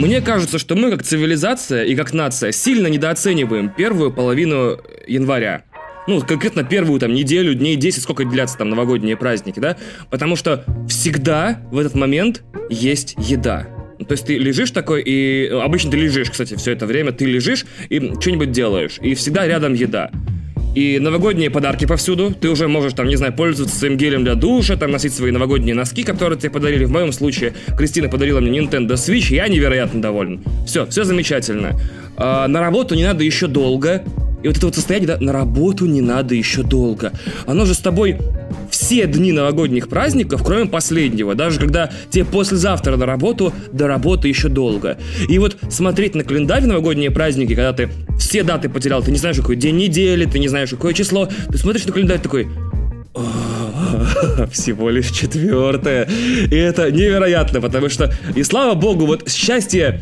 Мне кажется, что мы как цивилизация и как нация сильно недооцениваем первую половину января. Ну, конкретно первую там неделю, дней 10, сколько длятся там новогодние праздники, да? Потому что всегда в этот момент есть еда. То есть ты лежишь такой, и обычно ты лежишь, кстати, все это время, ты лежишь и что-нибудь делаешь, и всегда рядом еда. И новогодние подарки повсюду. Ты уже можешь, там, не знаю, пользоваться своим гелем для душа, там, носить свои новогодние носки, которые тебе подарили. В моем случае Кристина подарила мне Nintendo Switch, я невероятно доволен. Все, все замечательно. А, на работу не надо еще долго. И вот это вот состояние, да, на работу не надо еще долго. Оно же с тобой все дни новогодних праздников, кроме последнего. Даже когда тебе послезавтра на работу, до работы еще долго. И вот смотреть на календарь новогодние праздники, когда ты все даты потерял, ты не знаешь, какой день недели, ты не знаешь, какое число, ты смотришь на календарь такой... Всего лишь четвертое. И это невероятно, потому что, и слава богу, вот счастье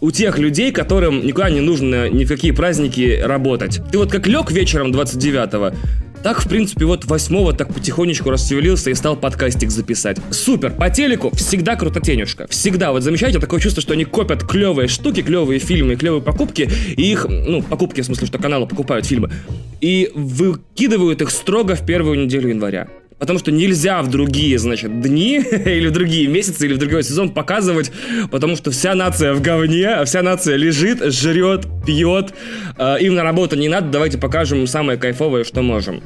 у тех людей, которым никуда не нужно ни в какие праздники работать. Ты вот как лег вечером 29-го, так, в принципе, вот восьмого так потихонечку расшевелился и стал подкастик записать. Супер! По телеку всегда крутотенюшка. Всегда. Вот замечаете, такое чувство, что они копят клевые штуки, клевые фильмы, клевые покупки, и их, ну, покупки в смысле, что каналы покупают фильмы, и выкидывают их строго в первую неделю января. Потому что нельзя в другие, значит, дни или в другие месяцы или в другой сезон показывать, потому что вся нация в говне, вся нация лежит, жрет, пьет. Э, им на работу не надо, давайте покажем самое кайфовое, что можем.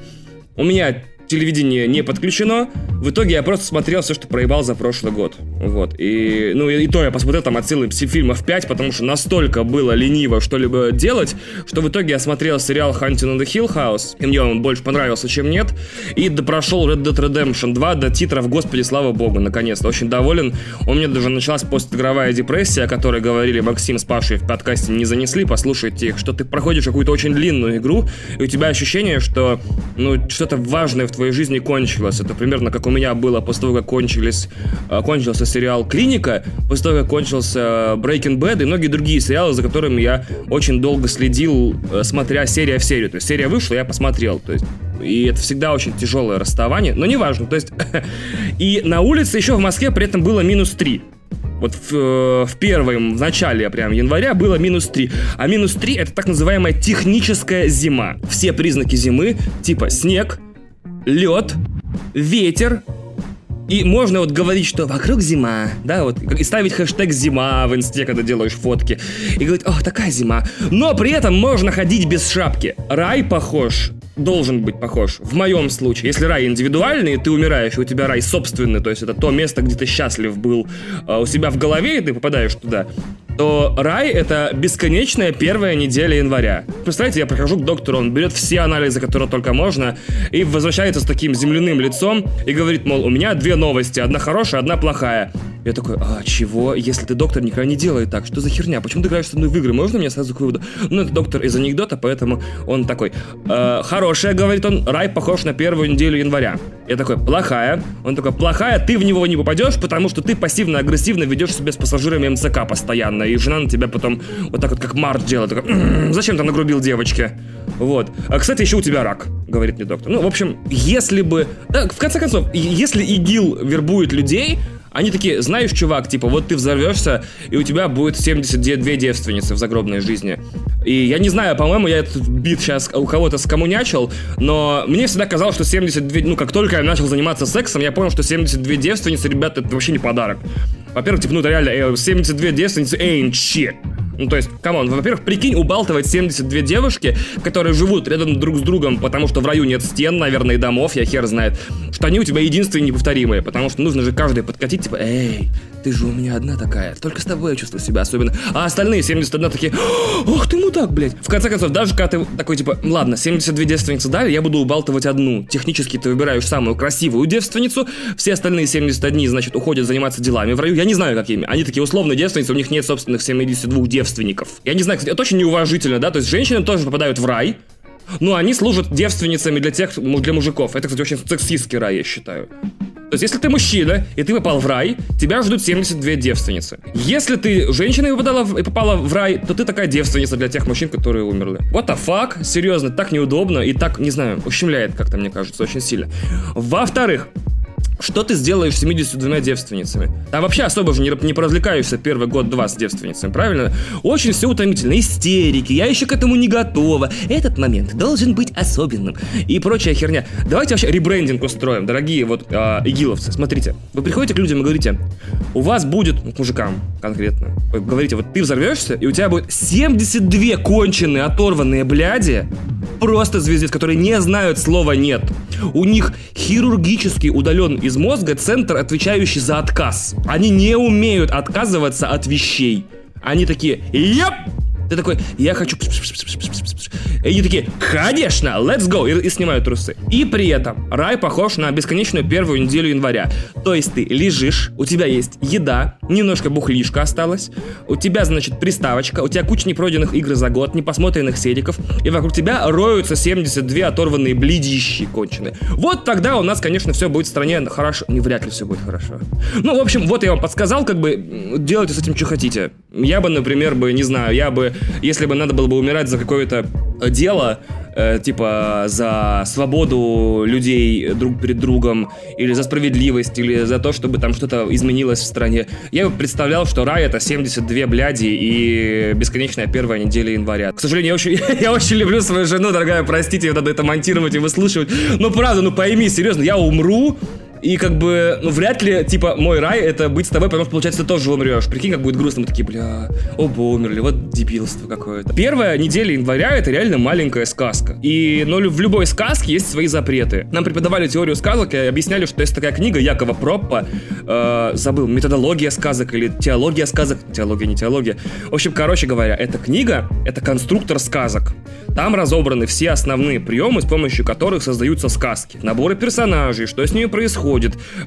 У меня телевидение не подключено. В итоге я просто смотрел все, что проебал за прошлый год. Вот. И, ну, и, и то я посмотрел там от силы фильмов 5, потому что настолько было лениво что-либо делать, что в итоге я смотрел сериал Hunting on the Hill House, и мне он больше понравился, чем нет, и прошел Red Dead Redemption 2 до титров, господи, слава богу, наконец-то. Очень доволен. У меня даже началась постигровая депрессия, о которой говорили Максим с Пашей в подкасте не занесли, послушайте их, что ты проходишь какую-то очень длинную игру, и у тебя ощущение, что, ну, что-то важное в твоей жизни кончилось. Это примерно как у меня было после того, как кончились, э, кончился сериал «Клиника», после того, как кончился Breaking Bad и многие другие сериалы, за которыми я очень долго следил, э, смотря серия в серию. То есть серия вышла, я посмотрел. То есть и это всегда очень тяжелое расставание, но неважно. То есть и на улице еще в Москве при этом было минус 3. Вот в, э, в первом, в начале прям января было минус 3. А минус 3 это так называемая техническая зима. Все признаки зимы, типа снег, лед, ветер, и можно вот говорить, что вокруг зима, да, вот, и ставить хэштег зима в инсте, когда делаешь фотки, и говорить, о, такая зима. Но при этом можно ходить без шапки. Рай похож должен быть похож. В моем случае, если рай индивидуальный, ты умираешь, и у тебя рай собственный, то есть это то место, где ты счастлив был э, у себя в голове, и ты попадаешь туда, то рай — это бесконечная первая неделя января. Представляете, я прохожу к доктору, он берет все анализы, которые только можно, и возвращается с таким земляным лицом и говорит, мол, у меня две новости, одна хорошая, одна плохая. Я такой, а чего? Если ты доктор, никогда не делай так. Что за херня? Почему ты играешь со мной в игры? Можно мне сразу к выводу? Ну, это доктор из анекдота, поэтому он такой, э, хорошая, говорит он, рай похож на первую неделю января. Я такой, плохая. Он такой, плохая, ты в него не попадешь, потому что ты пассивно-агрессивно ведешь себя с пассажирами МЦК постоянно. И жена на тебя потом вот так вот, как Март делает. Такой, зачем ты нагрубил девочке? Вот. А, кстати, еще у тебя рак, говорит мне доктор. Ну, в общем, если бы... Да, в конце концов, если ИГИЛ вербует людей, они такие, знаешь, чувак, типа, вот ты взорвешься, и у тебя будет 72 девственницы в загробной жизни. И я не знаю, по-моему, я этот бит сейчас у кого-то скоммунячил, но мне всегда казалось, что 72, ну, как только я начал заниматься сексом, я понял, что 72 девственницы, ребята, это вообще не подарок. Во-первых, типа, ну, это реально, 72 девственницы ain't shit. Ну, то есть, come on, во-первых, прикинь, убалтывать 72 девушки, которые живут рядом друг с другом, потому что в раю нет стен, наверное, и домов, я хер знает, что они у тебя единственные неповторимые, потому что нужно же каждый подкатить, типа, эй, ты же у меня одна такая, только с тобой я чувствую себя особенно. А остальные 71 такие, ох ты мудак, блядь. В конце концов, даже когда ты такой, типа, ладно, 72 девственницы дали, я буду убалтывать одну. Технически ты выбираешь самую красивую девственницу, все остальные 71, значит, уходят заниматься делами в раю. Я не знаю, какими. Они такие условные девственницы, у них нет собственных 72 девственников. Я не знаю, кстати, это очень неуважительно, да, то есть женщины тоже попадают в рай, но они служат девственницами для тех, для мужиков. Это, кстати, очень сексистский рай, я считаю. То есть, если ты мужчина, и ты попал в рай, тебя ждут 72 девственницы. Если ты женщина и попадала, и попала в рай, то ты такая девственница для тех мужчин, которые умерли. What the fuck? Серьезно, так неудобно и так, не знаю, ущемляет как-то, мне кажется, очень сильно. Во-вторых, что ты сделаешь с 72 девственницами? Там вообще особо же не, не поразвлекаешься первый год-два с девственницами, правильно? Очень все утомительно. Истерики, я еще к этому не готова. Этот момент должен быть особенным. И прочая херня. Давайте вообще ребрендинг устроим, дорогие вот э, игиловцы. Смотрите, вы приходите к людям и говорите, у вас будет, ну, к мужикам конкретно, вы говорите, вот ты взорвешься, и у тебя будет 72 конченые оторванные бляди, просто звездец, которые не знают слова «нет». У них хирургически удален из мозга центр, отвечающий за отказ. Они не умеют отказываться от вещей. Они такие «Еп!» Ты такой, я хочу... И они такие, конечно, let's go, и, и снимают трусы. И при этом рай похож на бесконечную первую неделю января. То есть ты лежишь, у тебя есть еда, немножко бухлишка осталось, у тебя, значит, приставочка, у тебя куча непройденных игр за год, непосмотренных седиков, и вокруг тебя роются 72 оторванные бледищи конченые. Вот тогда у нас, конечно, все будет в стране хорошо. Не вряд ли все будет хорошо. Ну, в общем, вот я вам подсказал, как бы делайте с этим, что хотите. Я бы, например, бы, не знаю, я бы если бы надо было бы умирать за какое-то дело, э, типа за свободу людей друг перед другом, или за справедливость, или за то, чтобы там что-то изменилось в стране, я представлял, что рай это 72 бляди и бесконечная первая неделя января. К сожалению, я очень, я очень люблю свою жену, дорогая, простите, надо это монтировать и выслушивать. Но правда, ну пойми, серьезно, я умру, и как бы, ну, вряд ли, типа, мой рай это быть с тобой, потому что, получается, ты тоже умрешь. Прикинь, как будет грустно. Мы такие, бля, оба умерли, вот дебилство какое-то. Первая неделя января это реально маленькая сказка. И, ну, в любой сказке есть свои запреты. Нам преподавали теорию сказок и объясняли, что есть такая книга Якова Проппа, э, забыл, методология сказок или теология сказок. Теология, не теология. В общем, короче говоря, эта книга, это конструктор сказок. Там разобраны все основные приемы, с помощью которых создаются сказки. Наборы персонажей, что с ними происходит,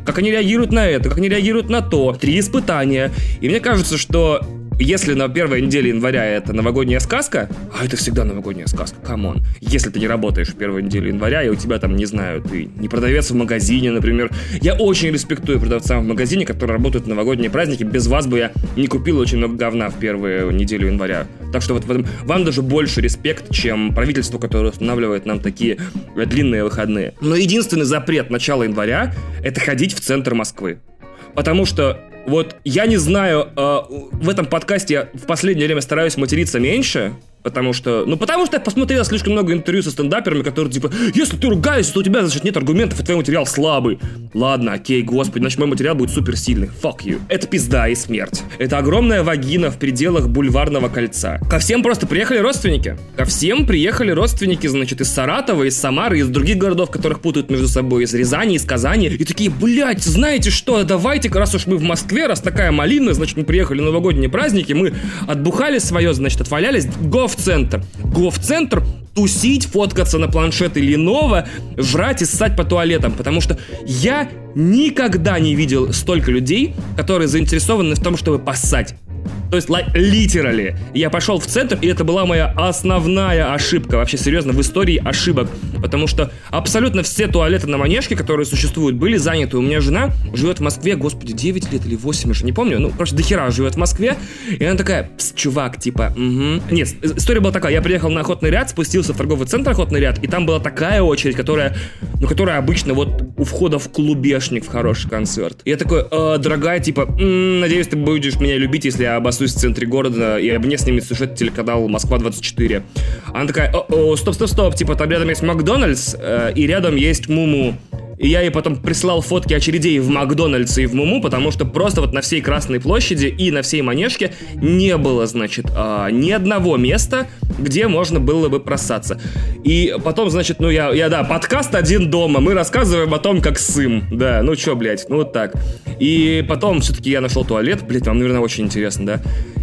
как они реагируют на это, как они реагируют на то. Три испытания. И мне кажется, что если на первой неделе января это новогодняя сказка, а это всегда новогодняя сказка, come on. Если ты не работаешь в первую неделю января, и у тебя там, не знаю, ты не продавец в магазине, например. Я очень респектую продавцам в магазине, которые работают в новогодние праздники. Без вас бы я не купил очень много говна в первую неделю января. Так что вот в этом вам даже больше респект, чем правительство, которое устанавливает нам такие длинные выходные. Но единственный запрет начала января — это ходить в центр Москвы. Потому что вот я не знаю, э, в этом подкасте я в последнее время стараюсь материться меньше, Потому что, ну потому что я посмотрел слишком много интервью со стендаперами, которые типа, если ты ругаешься, то у тебя, значит, нет аргументов, и твой материал слабый. Ладно, окей, господи, значит, мой материал будет супер сильный. Fuck you. Это пизда и смерть. Это огромная вагина в пределах бульварного кольца. Ко всем просто приехали родственники. Ко всем приехали родственники, значит, из Саратова, из Самары, из других городов, которых путают между собой, из Рязани, из Казани. И такие, блядь, знаете что, давайте, раз уж мы в Москве, раз такая малина, значит, мы приехали на новогодние праздники, мы отбухали свое, значит, отвалялись, го в центр. Го в центр, тусить, фоткаться на планшеты Lenovo, жрать и ссать по туалетам, потому что я никогда не видел столько людей, которые заинтересованы в том, чтобы поссать. То есть, literally. Я пошел в центр, и это была моя основная ошибка, вообще серьезно, в истории ошибок. Потому что абсолютно все туалеты на Манежке, которые существуют, были заняты. У меня жена живет в Москве, господи, 9 лет или 8, уже не помню, ну, просто дохера живет в Москве. И она такая, чувак, типа, угу. Нет, история была такая, я приехал на охотный ряд, спустился в торговый центр охотный ряд, и там была такая очередь, которая, ну, которая обычно вот у входа в клубешник в хороший концерт. И я такой, э, дорогая, типа, надеюсь, ты будешь меня любить, если я обоссусь в центре города, и мне снимет сюжет телеканал Москва-24. Она такая, о, стоп, стоп, стоп, типа, там рядом есть Макдональдс, э, и рядом есть Муму. И я ей потом прислал фотки очередей в Макдональдс и в Муму, потому что просто вот на всей Красной площади и на всей Манежке не было, значит, а, ни одного места, где можно было бы просаться. И потом, значит, ну я, я да, подкаст «Один дома», мы рассказываем о том, как сым. Да, ну чё, блядь, ну вот так. И потом все-таки я нашел туалет, блядь, вам, наверное, очень интересно, да?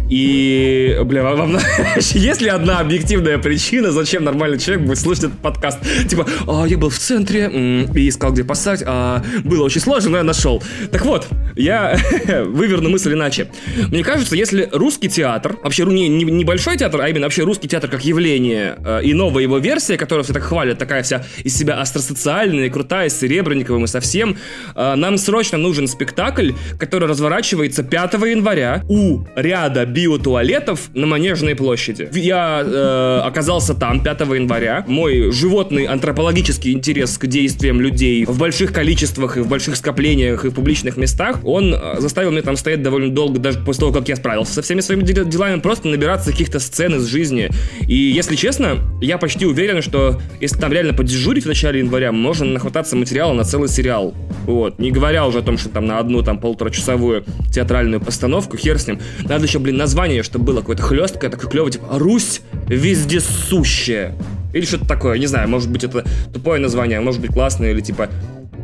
И, бля, вам есть ли одна объективная причина, зачем нормальный человек будет слушать этот подкаст? Типа, а, я был в центре и искал, где поставить, а было очень сложно, но я нашел. Так вот, я выверну мысль иначе. Мне кажется, если русский театр, вообще не, не небольшой театр, а именно вообще русский театр как явление э, и новая его версия, которую все так хвалят, такая вся из себя астросоциальная, крутая, с Серебренниковым и совсем, э, нам срочно нужен спектакль, который разворачивается 5 января у ряда биотуалетов на Манежной площади. Я э, оказался там 5 января. Мой животный антропологический интерес к действиям людей больших количествах и в больших скоплениях и в публичных местах, он э, заставил меня там стоять довольно долго, даже после того, как я справился со всеми своими делами, просто набираться каких-то сцен из жизни. И если честно, я почти уверен, что если там реально подежурить в начале января, можно нахвататься материала на целый сериал. Вот. Не говоря уже о том, что там на одну там полуторачасовую театральную постановку, хер с ним. Надо еще, блин, название, чтобы было какое-то хлесткое, такое клевое, типа «Русь вездесущая». Или что-то такое, не знаю, может быть это тупое название, может быть классное, или типа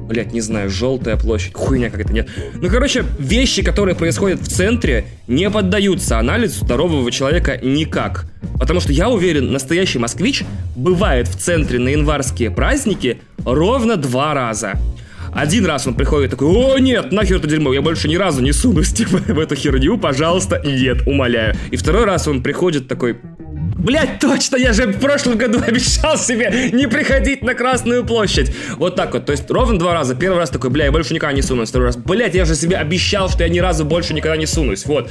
блять, не знаю, желтая площадь, хуйня какая-то, нет. Ну, короче, вещи, которые происходят в центре, не поддаются анализу здорового человека никак. Потому что я уверен, настоящий москвич бывает в центре на январские праздники ровно два раза. Один раз он приходит такой, о нет, нахер это дерьмо, я больше ни разу не сунусь типа, в эту херню, пожалуйста, нет, умоляю. И второй раз он приходит такой, Блять, точно, я же в прошлом году обещал себе не приходить на Красную площадь. Вот так вот, то есть ровно два раза. Первый раз такой, бля, я больше никогда не сунусь. Второй раз, блять, я же себе обещал, что я ни разу больше никогда не сунусь. Вот.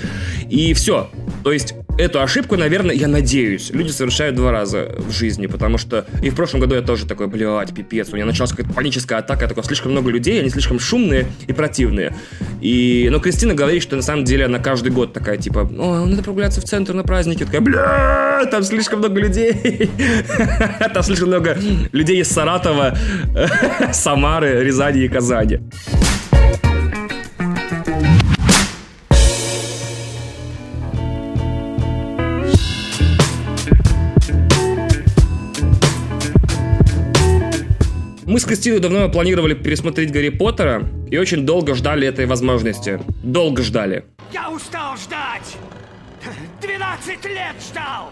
И все. То есть эту ошибку, наверное, я надеюсь, люди совершают два раза в жизни, потому что и в прошлом году я тоже такой, блядь, пипец, у меня началась какая-то паническая атака, такой, слишком много людей, они слишком шумные и противные. И, но Кристина говорит, что на самом деле она каждый год такая, типа, о, надо прогуляться в центр на праздники, такая, бля, там слишком много людей, там слишком много людей из Саратова, Самары, Рязани и Казани. Мы с Кристиной давно планировали пересмотреть Гарри Поттера и очень долго ждали этой возможности. Долго ждали. Я устал ждать! 12 лет ждал!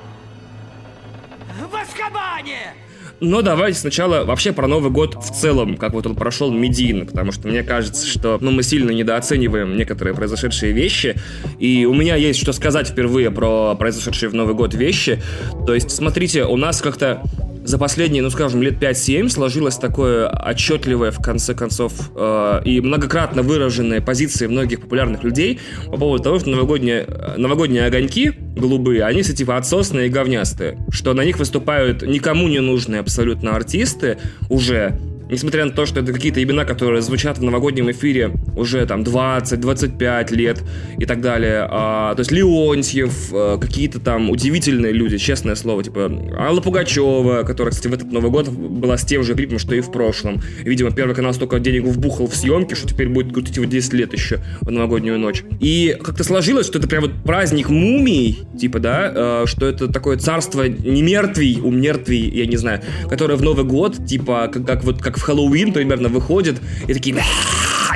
В Аскабане! Но давайте сначала вообще про Новый год в целом, как вот он прошел медийно, потому что мне кажется, что ну, мы сильно недооцениваем некоторые произошедшие вещи, и у меня есть что сказать впервые про произошедшие в Новый год вещи. То есть, смотрите, у нас как-то за последние, ну скажем, лет 5-7 сложилось такое отчетливое, в конце концов, э, и многократно выраженные позиции многих популярных людей по поводу того, что новогодние, новогодние огоньки голубые, они все типа отсосные и говнястые, что на них выступают никому не нужные абсолютно артисты уже, несмотря на то, что это какие-то имена, которые звучат в новогоднем эфире уже там 20-25 лет и так далее. А, то есть Леонтьев, а, какие-то там удивительные люди, честное слово, типа Алла Пугачева, которая, кстати, в этот Новый год была с тем же клипом, что и в прошлом. Видимо, Первый канал столько денег вбухал в съемки, что теперь будет крутить его 10 лет еще в новогоднюю ночь. И как-то сложилось, что это прям вот праздник мумий, типа, да, а, что это такое царство не мертвий, у мертвий, я не знаю, которое в Новый год, типа, как, как вот как в Хэллоуин примерно выходят и такие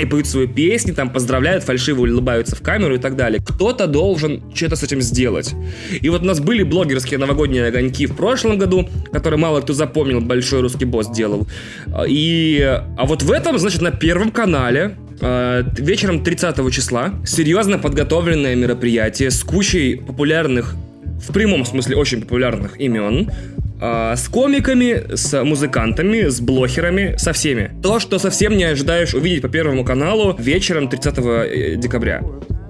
и поют свои песни, там поздравляют, фальшиво улыбаются в камеру и так далее. Кто-то должен что-то с этим сделать. И вот у нас были блогерские новогодние огоньки в прошлом году, которые мало кто запомнил, большой русский босс делал. И, а вот в этом, значит, на Первом канале э, вечером 30 числа серьезно подготовленное мероприятие с кучей популярных в прямом смысле очень популярных имен, э, с комиками, с музыкантами, с блохерами, со всеми. То, что совсем не ожидаешь увидеть по Первому каналу вечером 30 э, декабря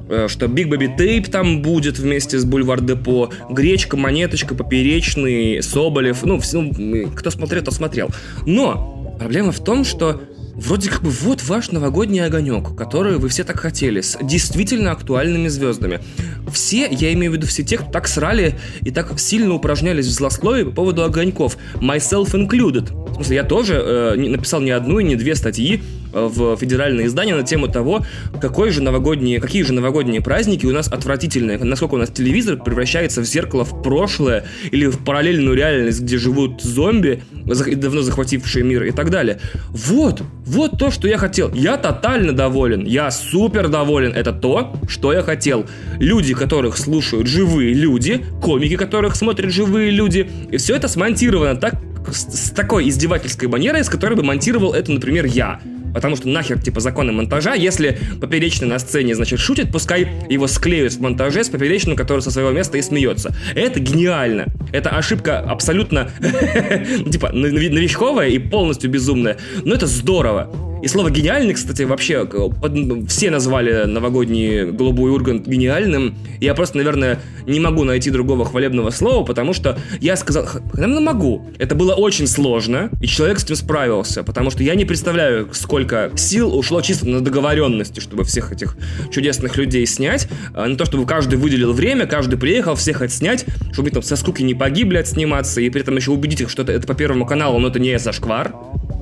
э, что Big Baby Tape там будет вместе с Бульвар Депо, Гречка, Монеточка, Поперечный, Соболев, ну, все, ну, кто смотрел, тот смотрел. Но проблема в том, что Вроде как бы вот ваш новогодний огонек, который вы все так хотели, с действительно актуальными звездами. Все, я имею в виду все те, кто так срали и так сильно упражнялись в злословии по поводу огоньков. Myself included. В смысле, я тоже э, написал не одну и не две статьи в федеральное издание на тему того, какой же новогодние, какие же новогодние праздники у нас отвратительные, насколько у нас телевизор превращается в зеркало в прошлое или в параллельную реальность, где живут зомби, давно захватившие мир и так далее. Вот, вот то, что я хотел. Я тотально доволен. Я супер доволен. Это то, что я хотел. Люди, которых слушают живые люди, комики, которых смотрят живые люди. И все это смонтировано так, с, с такой издевательской манерой, с которой бы монтировал это, например, я. Потому что нахер, типа, законы монтажа, если поперечный на сцене, значит, шутит, пускай его склеют в монтаже с поперечным, который со своего места и смеется. Это гениально. Это ошибка абсолютно, типа, новичковая и полностью безумная. Но это здорово. И слово «гениальный», кстати, вообще под, все назвали новогодний «Голубой Ургант» гениальным. Я просто, наверное, не могу найти другого хвалебного слова, потому что я сказал, наверное, могу. Это было очень сложно, и человек с этим справился, потому что я не представляю, сколько сил ушло чисто на договоренности, чтобы всех этих чудесных людей снять, на то, чтобы каждый выделил время, каждый приехал, всех отснять, чтобы там со скуки не погибли отсниматься, и при этом еще убедить их, что это, это по Первому каналу, но это не зашквар.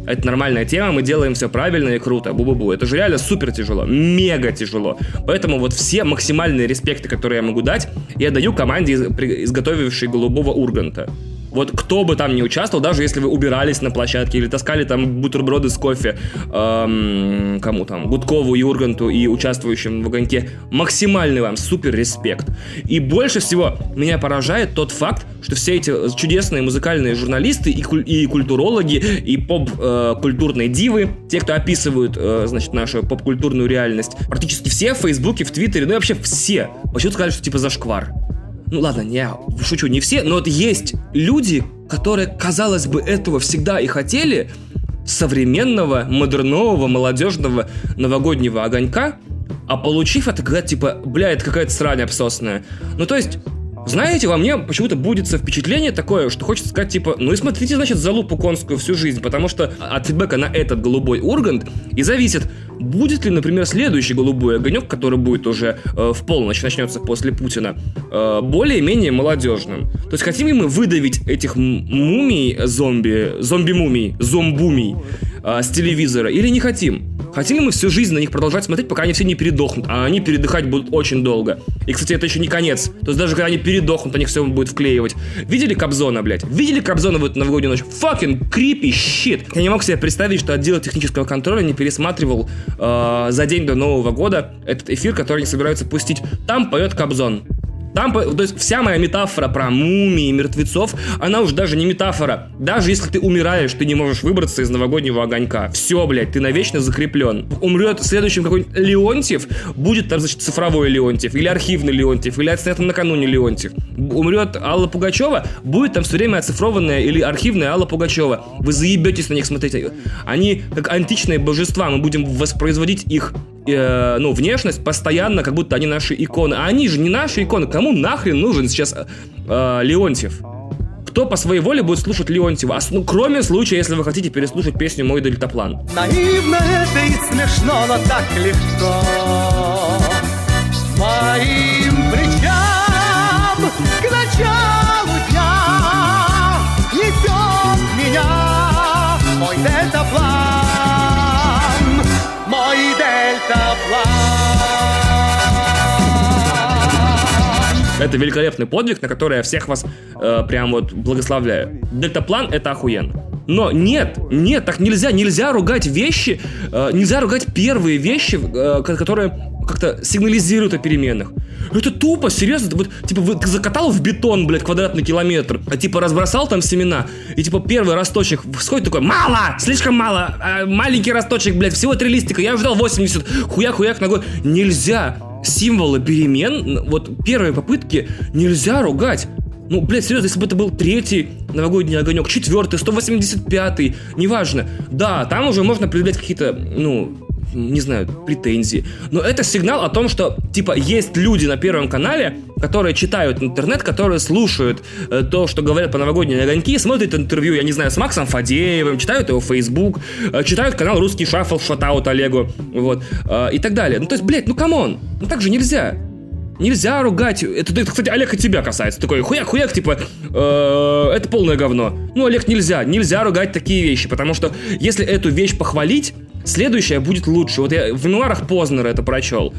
Это нормальная тема, мы делаем все правильно и круто. Бу-бу-бу. Это же реально супер тяжело. Мега тяжело. Поэтому вот все максимальные респекты, которые я могу дать, я даю команде, изготовившей голубого урганта. Вот кто бы там ни участвовал, даже если вы убирались на площадке или таскали там бутерброды с кофе эм, кому там, Гудкову, Юрганту и участвующим в огоньке, максимальный вам супер респект. И больше всего меня поражает тот факт, что все эти чудесные музыкальные журналисты и, куль- и культурологи, и поп-культурные э, дивы, те, кто описывают, э, значит, нашу поп-культурную реальность, практически все в Фейсбуке, в Твиттере, ну и вообще все, почему-то сказали, что типа зашквар ну ладно, я шучу, не все, но вот есть люди, которые, казалось бы, этого всегда и хотели, современного, модернового, молодежного новогоднего огонька, а получив это, говорят, типа, бля, это какая-то срань обсосная. Ну, то есть, знаете, во мне почему-то будет впечатление такое, что хочется сказать, типа, ну и смотрите, значит, за лупу конскую всю жизнь, потому что от фидбэка на этот голубой ургант и зависит, будет ли, например, следующий голубой огонек, который будет уже э, в полночь, начнется после Путина, э, более-менее молодежным. То есть хотим ли мы выдавить этих мумий зомби, зомби-мумий, зомбумий э, с телевизора или не хотим? Хотим ли мы всю жизнь на них продолжать смотреть, пока они все не передохнут, а они передыхать будут очень долго. И, кстати, это еще не конец. То есть даже когда они передохнут, они все будет вклеивать. Видели Кобзона, блядь? Видели Кобзона в эту новогоднюю ночь? Fucking creepy shit. Я не мог себе представить, что отдел технического контроля не пересматривал э, за день до Нового года этот эфир, который они собираются пустить. Там поет Кобзон. Там, то есть вся моя метафора про мумии, мертвецов, она уже даже не метафора. Даже если ты умираешь, ты не можешь выбраться из новогоднего огонька. Все, блядь, ты навечно закреплен. Умрет следующим какой-нибудь Леонтьев, будет там, значит, цифровой Леонтьев, или архивный Леонтьев, или отснятый накануне Леонтьев. Умрет Алла Пугачева, будет там все время оцифрованная или архивная Алла Пугачева. Вы заебетесь на них смотреть. Они как античные божества, мы будем воспроизводить их э, ну, внешность постоянно, как будто они наши иконы. А они же не наши иконы. Кому нахрен нужен сейчас э, Леонтьев? Кто по своей воле будет слушать Леонтьева? А, ну, кроме случая, если вы хотите переслушать песню «Мой дельтаплан». Наивно это и смешно, но так легко Моим плечам к началу дня Несет меня мой дельтаплан Это великолепный подвиг, на который я всех вас э, прям вот благословляю. Дельтаплан это охуенно. Но нет, нет, так нельзя, нельзя ругать вещи, э, нельзя ругать первые вещи, э, которые как-то сигнализируют о переменах. Это тупо, серьезно, вот, типа, вы, ты закатал в бетон, блядь, квадратный километр, а типа разбросал там семена, и типа первый росточек сходит такой, мало, слишком мало, а, маленький росточек, блядь, всего три листика, я ждал 80, хуяк-хуяк ногой. Нельзя, символы перемен, вот первые попытки нельзя ругать. Ну, блядь, серьезно, если бы это был третий новогодний огонек, четвертый, 185-й, неважно. Да, там уже можно предъявлять какие-то, ну, не знаю, претензии. Но это сигнал о том, что, типа, есть люди на Первом канале, которые читают интернет, которые слушают э, то, что говорят по новогодние огоньки, смотрят интервью, я не знаю, с Максом Фадеевым, читают его Facebook, э, читают канал Русский Шаффл, shoutout Олегу, вот, э, и так далее. Ну, то есть, блядь, ну come on, ну так же нельзя. Нельзя ругать. Это, это, кстати, Олег и тебя касается. Такой хуяк-хуяк, типа, э, это полное говно. Ну, Олег, нельзя. Нельзя ругать такие вещи, потому что если эту вещь похвалить, следующая будет лучше. Вот я в мемуарах Познера это прочел.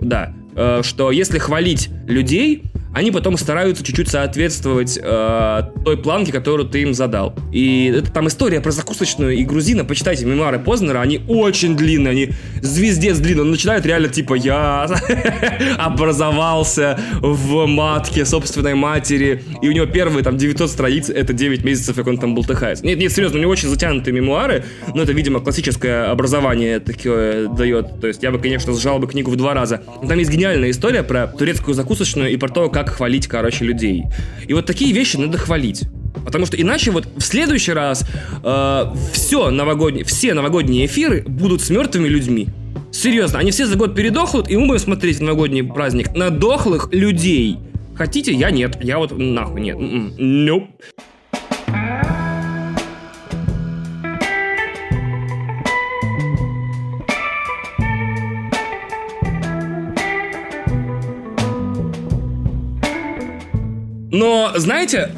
Да. Э, что если хвалить людей, они потом стараются чуть-чуть соответствовать э, той планке, которую ты им задал. И это там история про закусочную и грузина. Почитайте мемуары Познера, они очень длинные, они звездец длинные. Он начинает реально типа «я образовался в матке собственной матери». И у него первые там 900 страниц, это 9 месяцев, как он там болтыхается. Нет, нет, серьезно, у него очень затянутые мемуары, но это, видимо, классическое образование такое дает. То есть я бы, конечно, сжал бы книгу в два раза. Там есть гениальная история про турецкую закусочную и про то, как как хвалить, короче, людей. И вот такие вещи надо хвалить. Потому что иначе вот в следующий раз э, все новогодние, все новогодние эфиры будут с мертвыми людьми. Серьезно, они все за год передохнут, и мы будем смотреть новогодний праздник на дохлых людей. Хотите? Я нет. Я вот нахуй нет. М-м. Nope. Но, знаете,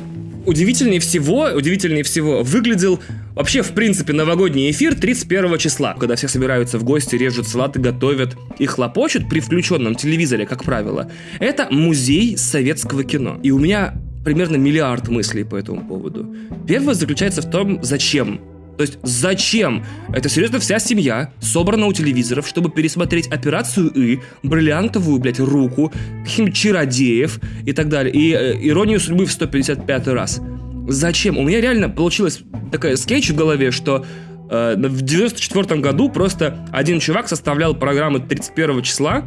удивительнее всего, удивительнее всего выглядел вообще, в принципе, новогодний эфир 31 числа, когда все собираются в гости, режут салаты, готовят и хлопочут при включенном телевизоре, как правило. Это музей советского кино. И у меня примерно миллиард мыслей по этому поводу. Первое заключается в том, зачем то есть зачем? Это серьезно вся семья собрана у телевизоров, чтобы пересмотреть операцию И, бриллиантовую, блядь, руку, каких-нибудь чародеев и так далее. И э, иронию судьбы в 155 раз. Зачем? У меня реально получилась такая скетч в голове, что э, в 94 году просто один чувак составлял программы 31 числа,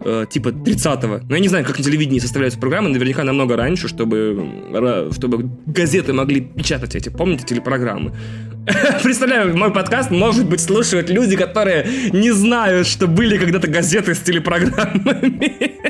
э, типа 30-го. Но я не знаю, как на телевидении составляются программы, наверняка намного раньше, чтобы, чтобы газеты могли печатать эти, помните, телепрограммы. Представляю, мой подкаст, может быть, слушают люди, которые не знают, что были когда-то газеты с телепрограммами.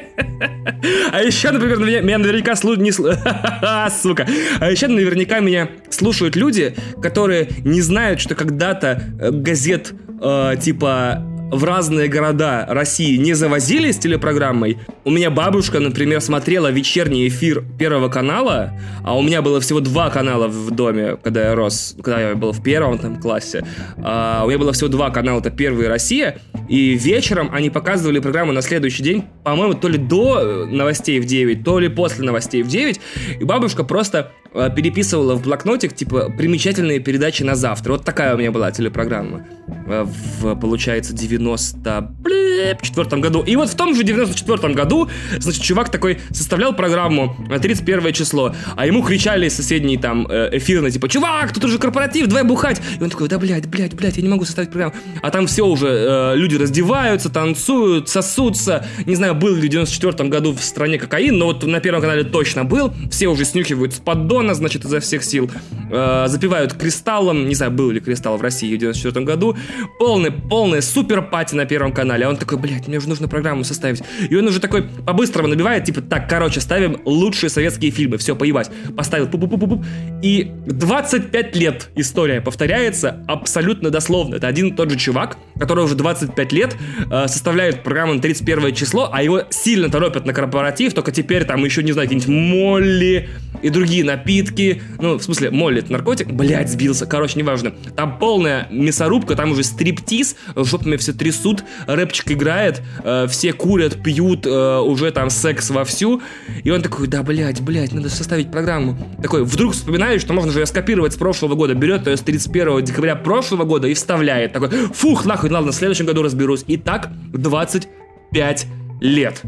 А еще, например, меня, меня наверняка слушают... Не... Сука. А еще наверняка меня слушают люди, которые не знают, что когда-то э, газет э, типа в разные города России не завозили с телепрограммой. У меня бабушка, например, смотрела вечерний эфир Первого канала, а у меня было всего два канала в доме, когда я рос, когда я был в первом там классе. А, у меня было всего два канала, это Первый и Россия, и вечером они показывали программу на следующий день, по-моему, то ли до новостей в 9, то ли после новостей в 9, и бабушка просто Э, переписывала в блокнотик, типа, примечательные передачи на завтра. Вот такая у меня была телепрограмма. Э, в, получается, 94 году. И вот в том же 94 году, значит, чувак такой составлял программу на 31 число, а ему кричали соседние там э, эфирные, типа, чувак, тут уже корпоратив, давай бухать. И он такой, да, блядь, блядь, блядь, я не могу составить программу. А там все уже, э, люди раздеваются, танцуют, сосутся. Не знаю, был ли в 94 году в стране кокаин, но вот на Первом канале точно был. Все уже снюхивают с поддона, Дракона, значит, изо всех сил. Э, запивают кристаллом. Не знаю, был ли кристалл в России в 94 году. Полный, полный супер пати на Первом канале. А он такой, блядь, мне уже нужно программу составить. И он уже такой по-быстрому набивает, типа, так, короче, ставим лучшие советские фильмы. Все, поебать. Поставил пу пу пу пу пу И 25 лет история повторяется абсолютно дословно. Это один и тот же чувак, который уже 25 лет э, составляет программу на 31 число, а его сильно торопят на корпоратив, только теперь там еще, не знаю, какие-нибудь Молли и другие напитки напитки, ну, в смысле, молли это наркотик, блядь, сбился, короче, неважно. Там полная мясорубка, там уже стриптиз, жопами все трясут, рэпчик играет, э, все курят, пьют, э, уже там секс вовсю. И он такой, да, блядь, блядь, надо составить программу. Такой, вдруг вспоминает, что можно же скопировать с прошлого года, берет ее с 31 декабря прошлого года и вставляет. Такой, фух, нахуй, ладно, в следующем году разберусь. И так 25 лет.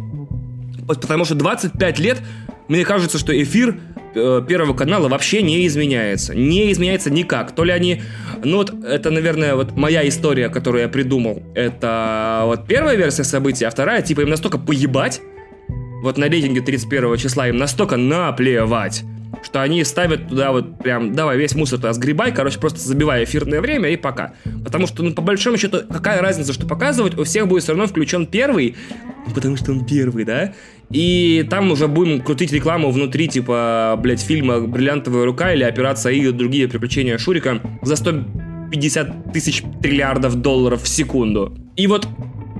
Потому что 25 лет, мне кажется, что эфир Первого канала вообще не изменяется. Не изменяется никак. То ли они... Ну вот это, наверное, вот моя история, которую я придумал. Это вот первая версия событий, а вторая, типа, им настолько поебать, вот на рейтинге 31 числа им настолько наплевать, что они ставят туда вот прям, давай весь мусор туда сгребай, короче, просто забивай эфирное время и пока. Потому что, ну, по большому счету, какая разница, что показывать, у всех будет все равно включен первый, потому что он первый, да? И там уже будем крутить рекламу внутри, типа, блядь, фильма «Бриллиантовая рука» или «Операция И» и другие приключения Шурика за 150 тысяч триллиардов долларов в секунду. И вот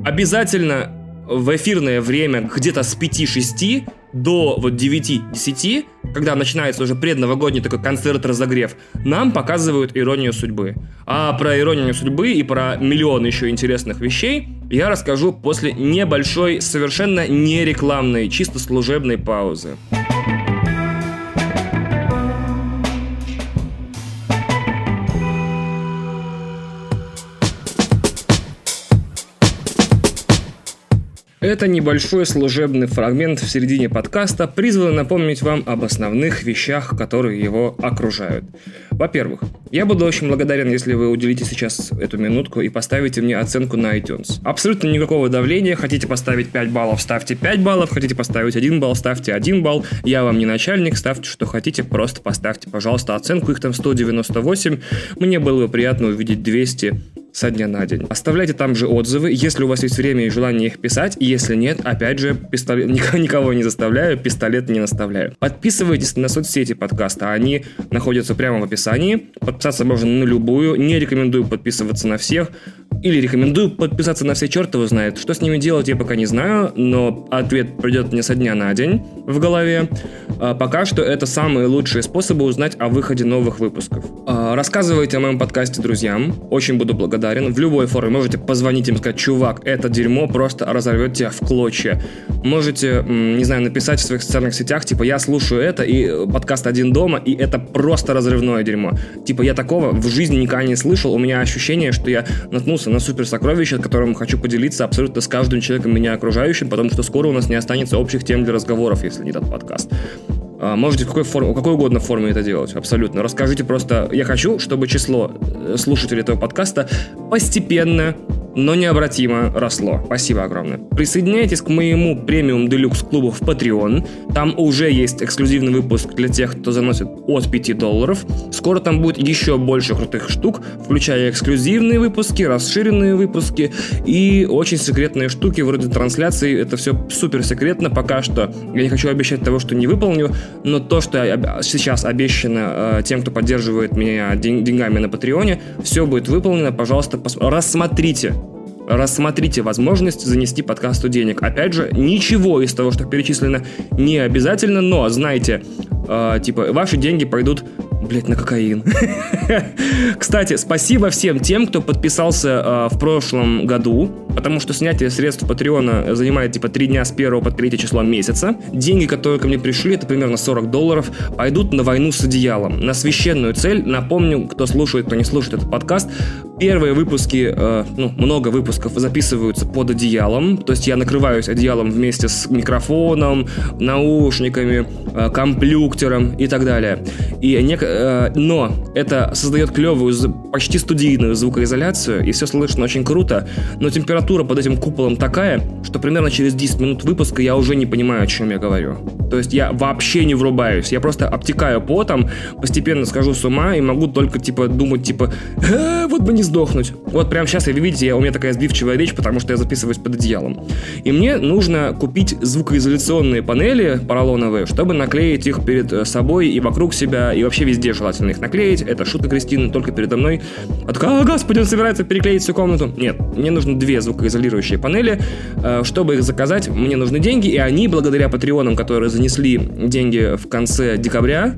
обязательно в эфирное время где-то с 5-6 до вот 9-10, когда начинается уже предновогодний такой концерт-разогрев, нам показывают иронию судьбы. А про иронию судьбы и про миллион еще интересных вещей я расскажу после небольшой, совершенно не рекламной, чисто служебной паузы. Это небольшой служебный фрагмент в середине подкаста призван напомнить вам об основных вещах, которые его окружают. Во-первых, я буду очень благодарен, если вы уделите сейчас эту минутку и поставите мне оценку на iTunes. Абсолютно никакого давления. Хотите поставить 5 баллов, ставьте 5 баллов. Хотите поставить 1 балл, ставьте 1 балл. Я вам не начальник, ставьте что хотите, просто поставьте, пожалуйста, оценку. Их там 198. Мне было бы приятно увидеть 200 со дня на день. Оставляйте там же отзывы, если у вас есть время и желание их писать. Если нет, опять же, пистолет, никого не заставляю, пистолет не наставляю. Подписывайтесь на соцсети подкаста, они находятся прямо в описании. Подписаться можно на любую, не рекомендую подписываться на всех. Или рекомендую подписаться на все черт его знает. Что с ними делать, я пока не знаю, но ответ придет мне со дня на день в голове. А пока что это самые лучшие способы узнать о выходе новых выпусков. А, рассказывайте о моем подкасте друзьям. Очень буду благодарен. В любой форме можете позвонить им сказать, чувак, это дерьмо просто разорвет тебя в клочья. Можете, не знаю, написать в своих социальных сетях, типа, я слушаю это, и подкаст «Один дома», и это просто разрывное дерьмо. Типа, я такого в жизни никогда не слышал. У меня ощущение, что я наткнулся на супер сокровище, которым хочу поделиться абсолютно с каждым человеком меня окружающим, потому что скоро у нас не останется общих тем для разговоров, если не этот подкаст. А, можете в какой, форме, в какой угодно форме это делать, абсолютно. Расскажите просто, я хочу, чтобы число э, слушателей этого подкаста постепенно но необратимо росло. Спасибо огромное. Присоединяйтесь к моему премиум делюкс клубу в Patreon. Там уже есть эксклюзивный выпуск для тех, кто заносит от 5 долларов. Скоро там будет еще больше крутых штук, включая эксклюзивные выпуски, расширенные выпуски и очень секретные штуки вроде трансляции. Это все супер секретно пока что. Я не хочу обещать того, что не выполню, но то, что сейчас обещано э, тем, кто поддерживает меня деньгами на Патреоне, все будет выполнено. Пожалуйста, рассмотрите рассмотрите возможность занести подкасту денег. Опять же, ничего из того, что перечислено, не обязательно, но знайте, э, типа, ваши деньги пойдут блять, на кокаин. Кстати, спасибо всем тем, кто подписался э, в прошлом году, потому что снятие средств Патреона занимает типа 3 дня с 1 по 3 число месяца. Деньги, которые ко мне пришли, это примерно 40 долларов, пойдут на войну с одеялом, на священную цель. Напомню, кто слушает, кто не слушает этот подкаст, первые выпуски, э, ну, много выпусков записываются под одеялом, то есть я накрываюсь одеялом вместе с микрофоном, наушниками, э, комплюктером и так далее. И нек- Э, но это создает клевую, почти студийную звукоизоляцию, и все слышно очень круто, но температура под этим куполом такая, что примерно через 10 минут выпуска я уже не понимаю, о чем я говорю. То есть я вообще не врубаюсь, я просто обтекаю потом, постепенно схожу с ума и могу только, типа, думать, типа, э, вот бы не сдохнуть. Вот прямо сейчас, вы видите, у меня такая сбивчивая речь, потому что я записываюсь под одеялом. И мне нужно купить звукоизоляционные панели поролоновые, чтобы наклеить их перед э, собой и вокруг себя, и вообще везде желательно их наклеить. Это шутка Кристины, только передо мной. А такая, а, господи, он собирается переклеить всю комнату. Нет, мне нужны две звукоизолирующие панели. Э, чтобы их заказать, мне нужны деньги, и они, благодаря патреонам, которые занесли деньги в конце декабря,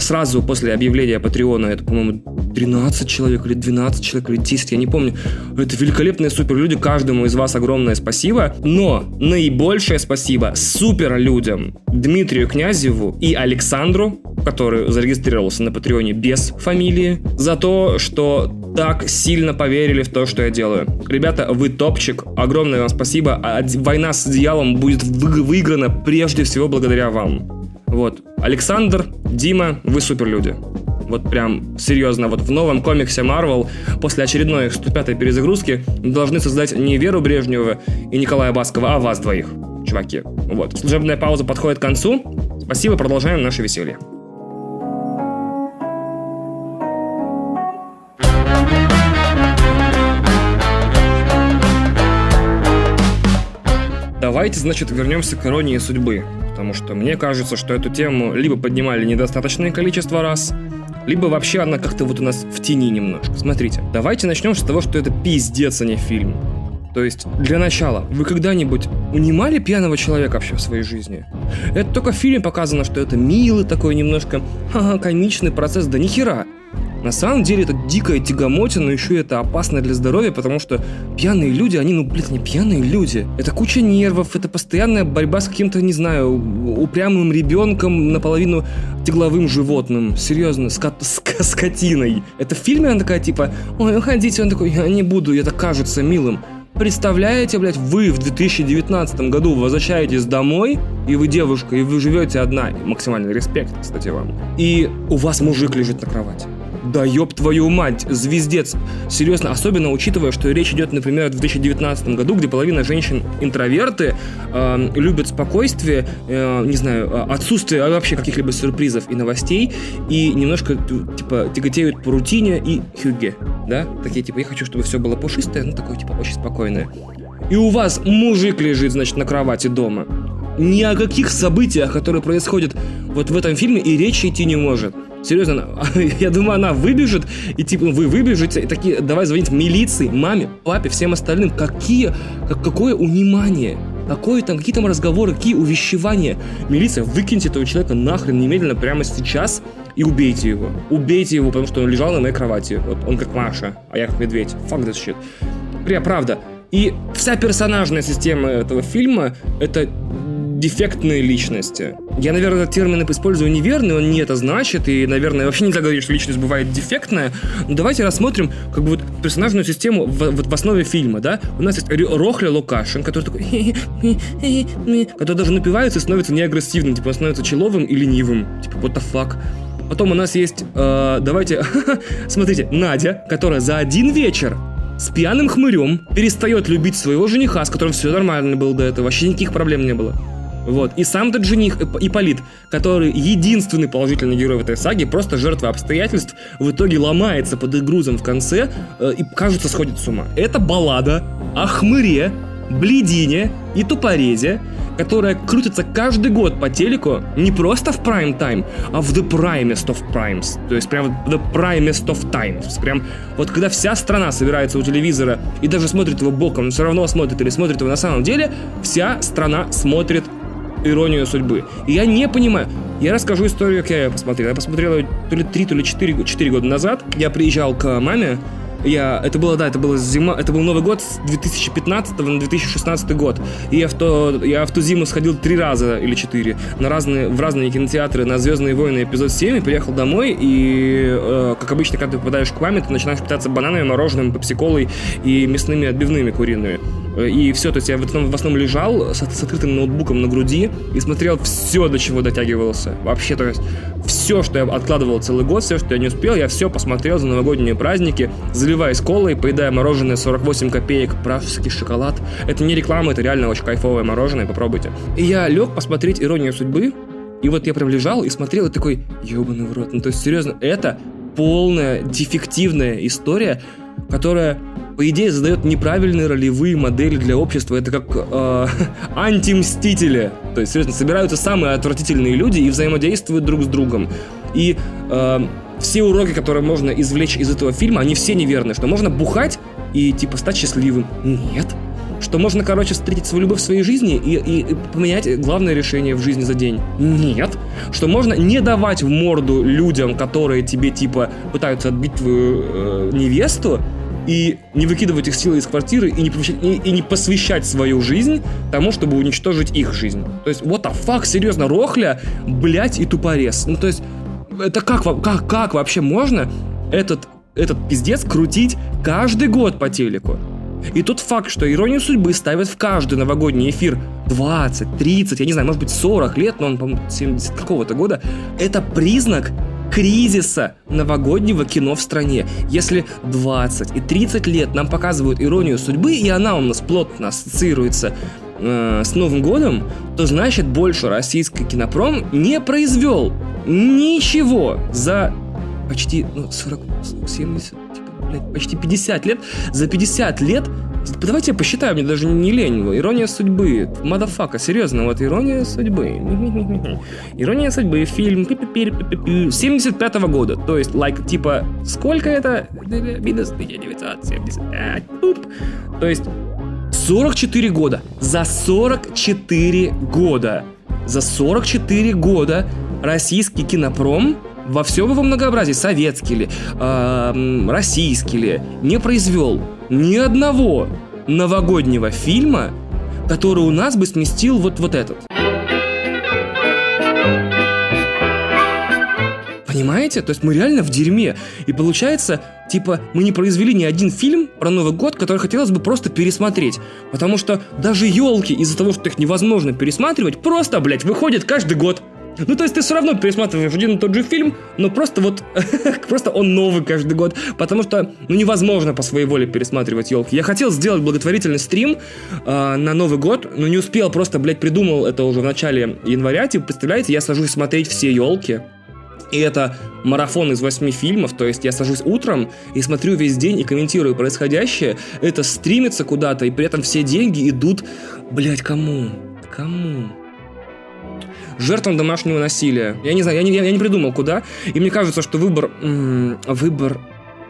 сразу после объявления Патреона, это, по-моему, 13 человек или 12 человек или 10, я не помню. Это великолепные суперлюди, каждому из вас огромное спасибо. Но наибольшее спасибо супер людям Дмитрию Князеву и Александру, который зарегистрировался на Патреоне без фамилии, за то, что так сильно поверили в то, что я делаю. Ребята, вы топчик. Огромное вам спасибо. А война с одеялом будет выиграна прежде всего благодаря вам. Вот. Александр, Дима, вы суперлюди. Вот прям серьезно, вот в новом комиксе Marvel после очередной 105-й перезагрузки должны создать не Веру Брежнева и Николая Баскова, а вас двоих, чуваки. Вот. Служебная пауза подходит к концу. Спасибо, продолжаем наше веселье. Давайте, значит, вернемся к иронии судьбы, потому что мне кажется, что эту тему либо поднимали недостаточное количество раз, либо вообще она как-то вот у нас в тени немножко. Смотрите, давайте начнем с того, что это пиздец, а не фильм. То есть, для начала, вы когда-нибудь унимали пьяного человека вообще в своей жизни? Это только в фильме показано, что это милый такой немножко ха-ха, комичный процесс, да нихера. На самом деле это дикая тягомотина, еще и это опасно для здоровья, потому что пьяные люди, они, ну, блин, не пьяные люди. Это куча нервов, это постоянная борьба с каким-то, не знаю, упрямым ребенком, наполовину тегловым животным. Серьезно, скот, ск скотиной. Это в фильме она такая, типа, ой, уходите, он такой, я не буду, это кажется милым. представляете, блядь, вы в 2019 году возвращаетесь домой, и вы девушка, и вы живете одна. Максимальный респект, кстати, вам. И у вас мужик лежит на кровати. Да ёб твою мать, звездец. Серьезно, особенно учитывая, что речь идет, например, в 2019 году, где половина женщин интроверты, э, любят спокойствие, э, не знаю, а, отсутствие вообще каких-либо сюрпризов и новостей, и немножко, типа, тяготеют по рутине и хюге, да? Такие, типа, я хочу, чтобы все было пушистое, ну, такое, типа, очень спокойное. И у вас мужик лежит, значит, на кровати дома. Ни о каких событиях, которые происходят вот в этом фильме, и речи идти не может. Серьезно, я думаю, она выбежит, и типа вы выбежите, и такие, давай звонить милиции, маме, папе, всем остальным. Какие, как, какое унимание, какое там, какие там разговоры, какие увещевания. Милиция, выкиньте этого человека нахрен немедленно прямо сейчас и убейте его. Убейте его, потому что он лежал на моей кровати. Вот он как Маша, а я как медведь. Fuck that shit. Прям правда. И вся персонажная система этого фильма это дефектные личности. Я, наверное, этот термин использую неверный, он не это значит, и, наверное, вообще нельзя говорить, что личность бывает дефектная. Но давайте рассмотрим как бы вот персонажную систему в, вот в основе фильма, да? У нас есть Рохля Лукашин, который такой, который даже напивается и становится неагрессивным, типа он становится человым и ленивым, типа what the fuck. Потом у нас есть, э, давайте, смотрите, Надя, которая за один вечер с пьяным хмырем перестает любить своего жениха, с которым все нормально было до этого, вообще никаких проблем не было. Вот. И сам этот жених Иполит, который единственный положительный герой в этой саге, просто жертва обстоятельств, в итоге ломается под их грузом в конце э, и, кажется, сходит с ума. Это баллада о хмыре, бледине и тупорезе, которая крутится каждый год по телеку не просто в prime time, а в the primest of primes. То есть прям the primest of times. Прям вот когда вся страна собирается у телевизора и даже смотрит его боком, но все равно смотрит или смотрит его на самом деле, вся страна смотрит иронию судьбы. И я не понимаю. Я расскажу историю, как я ее посмотрел. Я посмотрел ее то ли 3, то ли 4, 4 года назад. Я приезжал к маме, я, это было, да, это было зима, это был Новый год с 2015 на 2016 год. И я в, то, я в ту зиму сходил три раза или четыре на разные, в разные кинотеатры на «Звездные войны» эпизод 7 и приехал домой. И, э, как обычно, когда ты попадаешь к маме, ты начинаешь питаться бананами, мороженым, пепсиколой и мясными отбивными куриными. И все, то есть я в основном, в основном лежал с, с открытым ноутбуком на груди и смотрел все, до чего дотягивался. Вообще, то есть все, что я откладывал целый год, все, что я не успел, я все посмотрел за новогодние праздники, заливаясь колой, поедая мороженое 48 копеек, пражский шоколад. Это не реклама, это реально очень кайфовое мороженое, попробуйте. И я лег посмотреть «Иронию судьбы», и вот я прям лежал и смотрел, и такой, ебаный в рот. Ну, то есть, серьезно, это полная дефективная история, которая по идее, задает неправильные ролевые модели для общества. Это как э, антимстители. То есть, серьезно, собираются самые отвратительные люди и взаимодействуют друг с другом. И э, все уроки, которые можно извлечь из этого фильма, они все неверны. Что можно бухать и, типа, стать счастливым. Нет. Что можно, короче, встретить свою любовь в своей жизни и, и, и поменять главное решение в жизни за день. Нет. Что можно не давать в морду людям, которые тебе, типа, пытаются отбить твою э, невесту, и не выкидывать их силы из квартиры и не, и, и не посвящать свою жизнь тому, чтобы уничтожить их жизнь. То есть, what the fuck, серьезно, рохля, блять и тупорез. Ну, то есть, это как, как, как вообще можно этот, этот пиздец крутить каждый год по телеку? И тот факт, что «Иронию судьбы» ставят в каждый новогодний эфир 20, 30, я не знаю, может быть 40 лет, но он, по-моему, 70 какого-то года, это признак кризиса новогоднего кино в стране. Если 20 и 30 лет нам показывают иронию судьбы, и она у нас плотно ассоциируется э, с Новым годом, то значит больше российский кинопром не произвел ничего за почти ну, 40, 70, типа, блядь, почти 50 лет. За 50 лет Давайте я посчитаю, мне даже не лень. Ирония судьбы. Мадафака, серьезно, вот ирония судьбы. Ирония судьбы, фильм 75 -го года. То есть, like, типа, сколько это? Минус 1975. То есть, 44 года. За 44 года. За 44 года российский кинопром во всем его многообразии, советский ли, э, российский ли, не произвел ни одного новогоднего фильма, который у нас бы сместил вот, вот этот. Понимаете? То есть мы реально в дерьме. И получается, типа, мы не произвели ни один фильм про Новый год, который хотелось бы просто пересмотреть. Потому что даже елки, из-за того, что их невозможно пересматривать, просто, блядь, выходят каждый год. Ну, то есть ты все равно пересматриваешь один и тот же фильм, но просто вот, просто он новый каждый год, потому что, ну, невозможно по своей воле пересматривать елки. Я хотел сделать благотворительный стрим э, на Новый год, но не успел, просто, блядь, придумал это уже в начале января, типа, представляете, я сажусь смотреть все елки, и это марафон из восьми фильмов, то есть я сажусь утром и смотрю весь день и комментирую происходящее. Это стримится куда-то, и при этом все деньги идут, блядь, кому? Кому? жертвам домашнего насилия. Я не знаю, я не, я не придумал, куда. И мне кажется, что выбор, м- выбор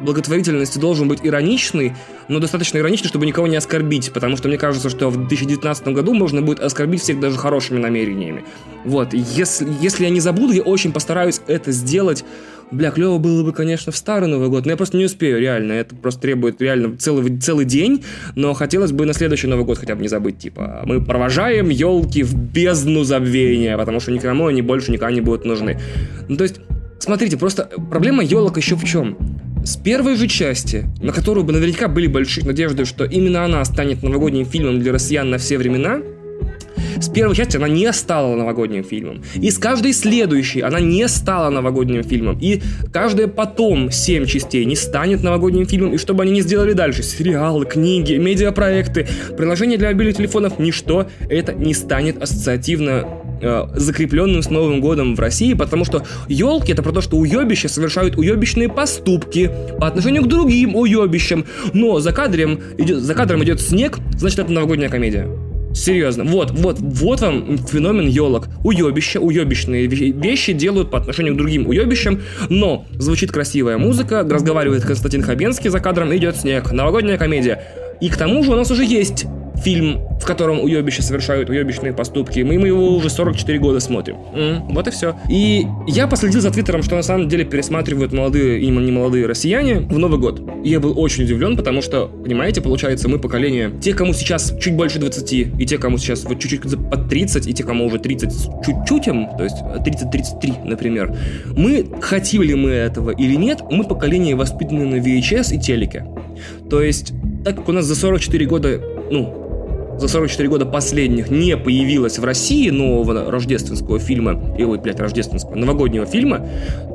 благотворительности должен быть ироничный, но достаточно ироничный, чтобы никого не оскорбить, потому что мне кажется, что в 2019 году можно будет оскорбить всех даже хорошими намерениями. Вот, если, если я не забуду, я очень постараюсь это сделать Бля, клево было бы, конечно, в старый Новый год, но я просто не успею, реально. Это просто требует реально целый, целый день, но хотелось бы на следующий Новый год хотя бы не забыть, типа, мы провожаем елки в бездну забвения, потому что никому они больше никогда не будут нужны. Ну, то есть, смотрите, просто проблема елок еще в чем? С первой же части, на которую бы наверняка были большие надежды, что именно она станет новогодним фильмом для россиян на все времена, с первой части она не стала новогодним фильмом. И с каждой следующей она не стала новогодним фильмом. И каждая потом семь частей не станет новогодним фильмом. И что бы они ни сделали дальше, сериалы, книги, медиапроекты, приложения для мобильных телефонов, ничто это не станет ассоциативно э, закрепленным с Новым годом в России, потому что елки это про то, что уебища совершают уебищные поступки по отношению к другим уебищам, но за кадром идет, за кадром идет снег, значит это новогодняя комедия. Серьезно. Вот, вот, вот вам феномен елок. Уебища, уебищные вещи делают по отношению к другим уебищам, но звучит красивая музыка, разговаривает Константин Хабенский за кадром, идет снег, новогодняя комедия. И к тому же у нас уже есть фильм, в котором уебища совершают уебищные поступки. Мы, мы его уже 44 года смотрим. М-м, вот и все. И я последил за твиттером, что на самом деле пересматривают молодые и не молодые россияне в Новый год. И я был очень удивлен, потому что, понимаете, получается, мы поколение те, кому сейчас чуть больше 20, и те, кому сейчас вот чуть-чуть под 30, и те, кому уже 30 чуть-чуть им, то есть 30-33, например. Мы, хотели ли мы этого или нет, мы поколение воспитанное на VHS и телеке. То есть, так как у нас за 44 года, ну, за 44 года последних не появилось в России нового рождественского фильма, и ой, блядь, рождественского, новогоднего фильма,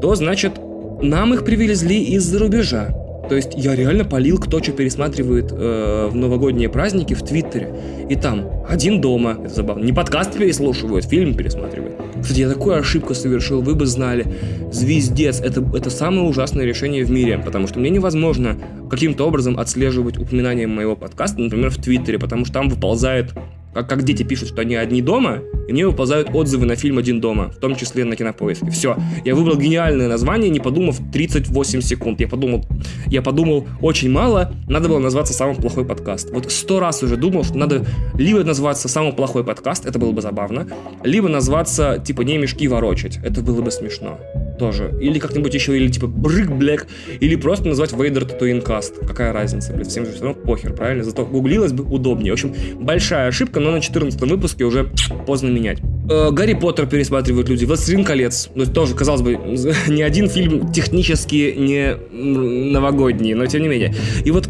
то, значит, нам их привезли из-за рубежа. То есть я реально полил, кто что пересматривает э, в новогодние праздники в Твиттере. И там один дома, это забавно, не подкаст переслушивают, фильм пересматривают. Кстати, я такую ошибку совершил, вы бы знали. Звездец, это, это самое ужасное решение в мире, потому что мне невозможно каким-то образом отслеживать упоминание моего подкаста, например, в Твиттере, потому что там выползает как, как дети пишут, что они одни дома, и мне выползают отзывы на фильм «Один дома», в том числе на кинопоиске. Все. Я выбрал гениальное название, не подумав 38 секунд. Я подумал, я подумал очень мало, надо было назваться «Самый плохой подкаст». Вот сто раз уже думал, что надо либо назваться «Самый плохой подкаст», это было бы забавно, либо назваться, типа, «Не мешки ворочать», это было бы смешно тоже. Или как-нибудь еще, или типа Брык Блэк, или просто назвать Вейдер Татуин Каст. Какая разница, блядь, всем же все равно похер, правильно? Зато гуглилось бы удобнее. В общем, большая ошибка, но на 14 выпуске уже поздно менять. Э, Гарри Поттер пересматривают люди, Властелин колец. Ну, тоже, казалось бы, не один фильм технически не новогодний, но тем не менее. И вот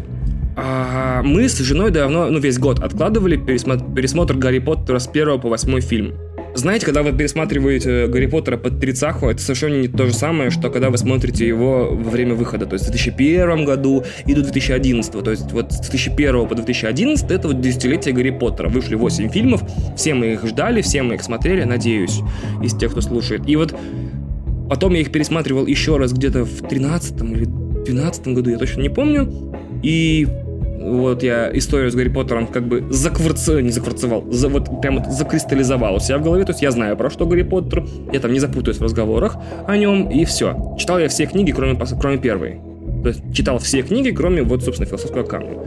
а, мы с женой давно, ну, весь год откладывали пересмотр, пересмотр Гарри Поттера с первого по восьмой фильм. Знаете, когда вы пересматриваете Гарри Поттера под трицаху, это совершенно не то же самое, что когда вы смотрите его во время выхода. То есть в 2001 году и до 2011. То есть вот с 2001 по 2011 это вот десятилетие Гарри Поттера. Вышли 8 фильмов, все мы их ждали, все мы их смотрели, надеюсь, из тех, кто слушает. И вот потом я их пересматривал еще раз где-то в 13 или 12 году, я точно не помню. И вот я историю с Гарри Поттером как бы закварцевал, не закварцевал, за, вот прям вот закристаллизовал у себя в голове, то есть я знаю про что Гарри Поттер, я там не запутаюсь в разговорах о нем, и все. Читал я все книги, кроме, кроме первой. То есть читал все книги, кроме вот, собственно, философского камня.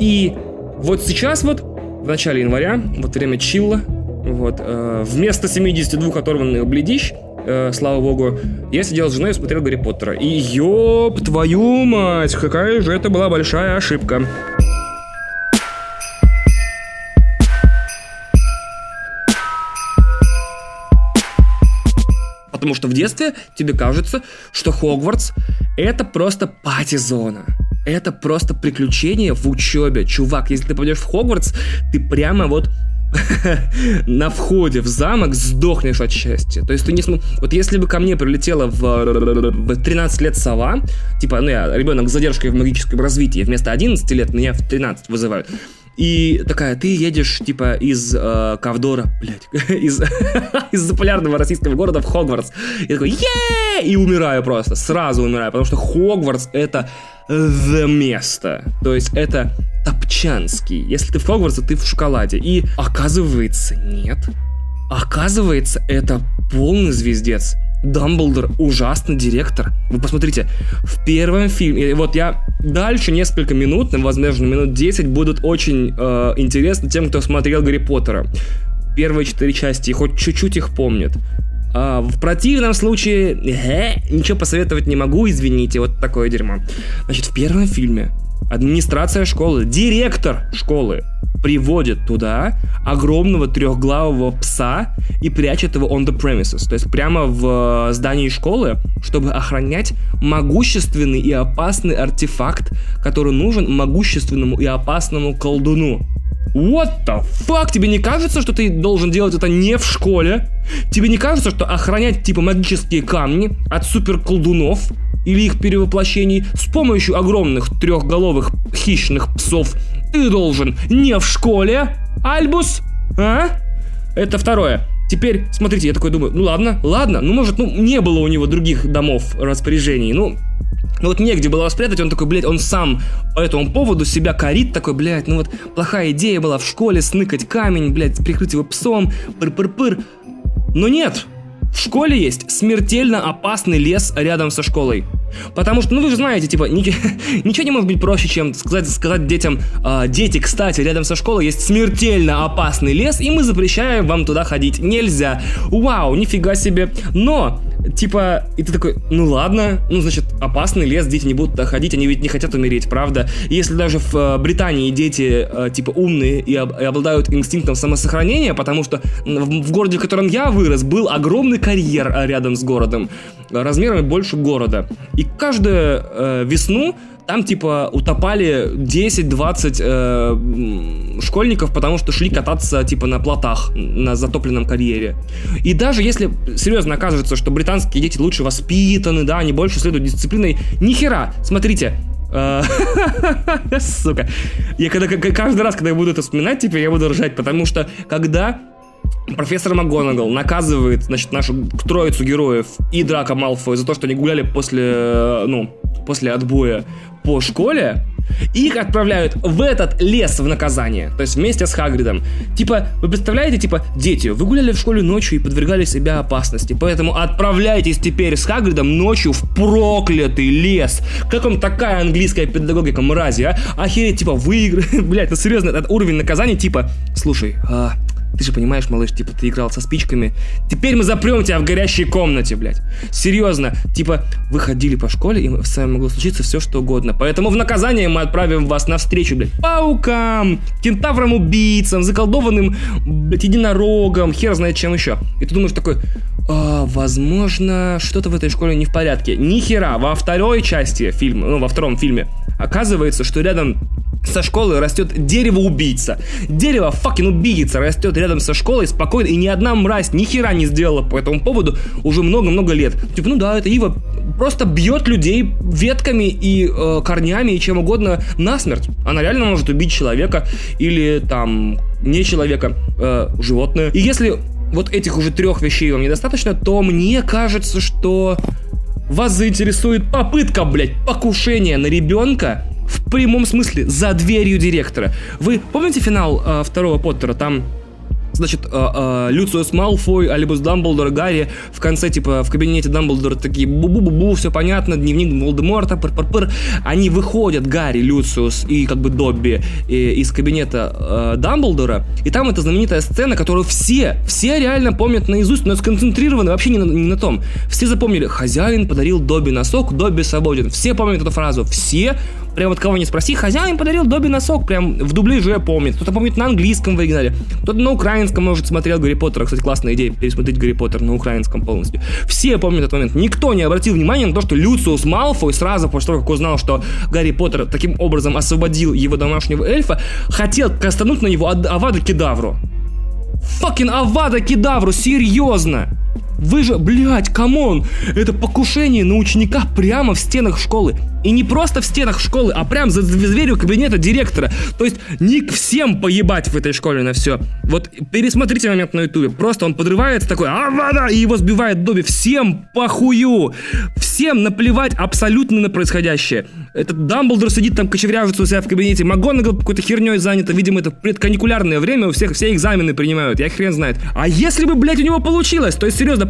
И вот сейчас вот, в начале января, вот время чилла, вот, э, вместо 72 оторванных бледищ, э, слава богу, я сидел с женой и смотрел Гарри Поттера. И ёб твою мать, какая же это была большая ошибка. Потому что в детстве тебе кажется, что Хогвартс это просто пати-зона. Это просто приключение в учебе. Чувак, если ты пойдешь в Хогвартс, ты прямо вот на входе в замок сдохнешь от счастья. То есть ты не см... Вот если бы ко мне прилетела в, в 13 лет сова, типа, ну я ребенок с задержкой в магическом развитии, вместо 11 лет меня в 13 вызывают, и такая, ты едешь, типа, из э, Ковдора, блядь, из, из заполярного российского города в Хогвартс. И такой, е И умираю просто, сразу умираю, потому что Хогвартс это the место. То есть это топчанский. Если ты в Хогвартсе, ты в шоколаде. И оказывается, нет. Оказывается, это полный звездец. Дамблдор ужасный директор. Вы посмотрите, в первом фильме, вот я дальше несколько минут, возможно, минут 10 будут очень э, интересны тем, кто смотрел Гарри Поттера. Первые четыре части, хоть чуть-чуть их помнят. А, в противном случае, э, ничего посоветовать не могу, извините, вот такое дерьмо. Значит, в первом фильме администрация школы, директор школы приводит туда огромного трехглавого пса и прячет его on the premises, то есть прямо в э, здании школы, чтобы охранять могущественный и опасный артефакт, который нужен могущественному и опасному колдуну. What the fuck? Тебе не кажется, что ты должен делать это не в школе? Тебе не кажется, что охранять типа магические камни от супер колдунов или их перевоплощений с помощью огромных трехголовых хищных псов ты должен не в школе, Альбус? А? Это второе. Теперь, смотрите, я такой думаю, ну ладно, ладно, ну может, ну не было у него других домов распоряжений, ну ну вот негде было спрятать, он такой, блядь, он сам по этому поводу себя корит, такой, блядь, ну вот плохая идея была в школе сныкать камень, блядь, прикрыть его псом, пыр-пыр-пыр. Но нет, в школе есть смертельно опасный лес рядом со школой. Потому что, ну вы же знаете, типа, ни, ничего не может быть проще, чем сказать, сказать детям, э, дети, кстати, рядом со школой есть смертельно опасный лес, и мы запрещаем вам туда ходить. Нельзя. Вау, нифига себе. Но, типа, и ты такой, ну ладно, ну значит, опасный лес, дети не будут туда ходить, они ведь не хотят умереть, правда? Если даже в э, Британии дети, э, типа, умные и, об, и обладают инстинктом самосохранения, потому что в, в городе, в котором я вырос, был огромный карьер э, рядом с городом, размерами больше города. И каждую э, весну там типа утопали 10-20 э, школьников, потому что шли кататься типа на плотах на затопленном карьере. И даже если серьезно оказывается, что британские дети лучше воспитаны, да, они больше следуют дисциплиной, нихера, смотрите, э, Сука. Я когда, каждый раз, когда я буду это вспоминать, типа, я буду ржать, потому что когда профессор МакГонагал наказывает, значит, нашу троицу героев и Драка Малфоя за то, что они гуляли после, э, ну, после отбоя по школе, их отправляют в этот лес в наказание, то есть вместе с Хагридом. Типа, вы представляете, типа, дети, вы гуляли в школе ночью и подвергали себя опасности, поэтому отправляйтесь теперь с Хагридом ночью в проклятый лес. Как вам такая английская педагогика, мрази, а? Охереть, типа, выиграть, блядь, ну серьезно, этот уровень наказания, типа, слушай, а, ты же понимаешь, малыш, типа, ты играл со спичками. Теперь мы запрем тебя в горящей комнате, блядь. Серьезно. Типа, вы ходили по школе, и с вами могло случиться все, что угодно. Поэтому в наказание мы отправим вас навстречу, блядь, паукам, кентаврам-убийцам, заколдованным, блядь, единорогам, хер знает чем еще. И ты думаешь такой, а, возможно, что-то в этой школе не в порядке. Ни хера. Во второй части фильма, ну, во втором фильме, оказывается, что рядом со школы растет дерево-убийца. Дерево факин убийца растет рядом со школой спокойно, и ни одна мразь ни хера не сделала по этому поводу уже много-много лет. Типа, ну да, это ива просто бьет людей ветками и э, корнями и чем угодно насмерть. Она реально может убить человека или там не человека, э, животное. И если вот этих уже трех вещей вам недостаточно, то мне кажется, что вас заинтересует попытка, блядь, покушения на ребенка в прямом смысле за дверью директора. Вы помните финал э, второго Поттера? Там значит, э, э, Люциус Малфой, Альбус Дамблдор, Гарри в конце, типа, в кабинете Дамблдора такие бу-бу-бу-бу, все понятно, дневник Волдеморта, пыр-пыр-пыр. Они выходят, Гарри, Люциус и, как бы, Добби и, из кабинета э, Дамблдора, и там эта знаменитая сцена, которую все, все реально помнят наизусть, но сконцентрированы вообще не на, не на том. Все запомнили, хозяин подарил Добби носок, Добби свободен. Все помнят эту фразу, все Прям вот кого не спроси, хозяин подарил Добби носок, прям в дубляже помнит. Кто-то помнит на английском в оригинале, кто-то на украинском, может, смотрел Гарри Поттера. Кстати, классная идея пересмотреть Гарри Поттер на украинском полностью. Все помнят этот момент. Никто не обратил внимания на то, что Люциус Малфой сразу после того, как узнал, что Гарри Поттер таким образом освободил его домашнего эльфа, хотел кастануть на него Авада Кедавру. Fucking Авада Кедавру, серьезно! Вы же, блядь, come on! Это покушение на ученика прямо в стенах школы. И не просто в стенах школы, а прям за дверью кабинета директора. То есть не всем поебать в этой школе на все. Вот пересмотрите момент на ютубе. Просто он подрывается такой, а вода, и его сбивает Добби. Всем похую. Всем наплевать абсолютно на происходящее. Этот Дамблдор сидит там, кочевряжется у себя в кабинете. МакГонагал какой-то херней занята. Видимо, это предканикулярное время, у всех все экзамены принимают. Я хрен знает. А если бы, блядь, у него получилось? То есть, серьезно,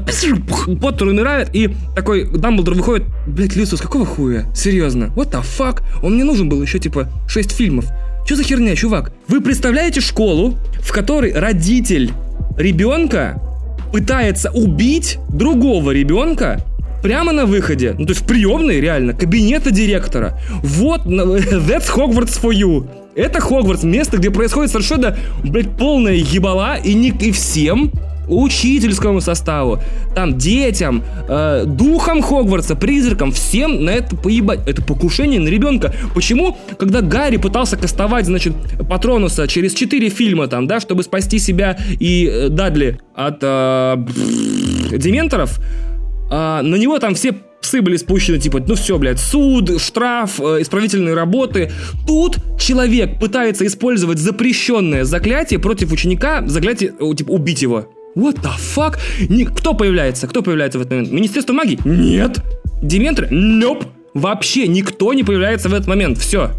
Поттер умирает, и такой Дамблдор выходит, блядь, Люциус, какого хуя? Серьезно, what the fuck? Он мне нужен был еще, типа, 6 фильмов. Что за херня, чувак? Вы представляете школу, в которой родитель ребенка пытается убить другого ребенка прямо на выходе, ну то есть в приемной реально, кабинета директора. Вот, that's Hogwarts for you. Это Хогвартс, место, где происходит совершенно, блядь, полная ебала, и, не, и всем учительскому составу, там детям, э, духам Хогвартса, призракам, всем на это поебать. Это покушение на ребенка. Почему, когда Гарри пытался кастовать, значит, Патронуса через 4 фильма там, да, чтобы спасти себя и э, Дадли от э, дементоров, э, на него там все псы были спущены, типа, ну все, блядь, суд, штраф, э, исправительные работы. Тут человек пытается использовать запрещенное заклятие против ученика, заклятие, э, типа, убить его. What the fuck? Ни... Кто появляется? Кто появляется в этот момент? Министерство магии? Нет. Дементры? Nope. Вообще никто не появляется в этот момент. Все.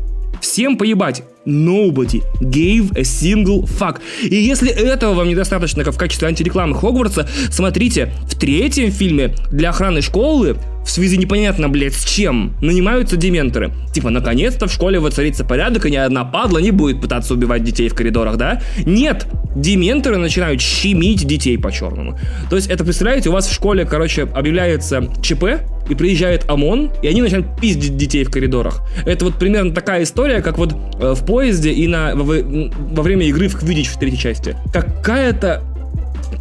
Всем поебать. Nobody gave a single fuck. И если этого вам недостаточно как в качестве антирекламы Хогвартса, смотрите, в третьем фильме для охраны школы в связи непонятно, блядь, с чем, нанимаются дементоры. Типа, наконец-то в школе воцарится порядок, и ни одна падла не будет пытаться убивать детей в коридорах, да? Нет, дементоры начинают щемить детей по-черному. То есть, это, представляете, у вас в школе, короче, объявляется ЧП, и приезжает ОМОН, и они начинают пиздить детей в коридорах. Это вот примерно такая история, как вот э, в поезде и на, во, во время игры в Квидич в третьей части. Какая-то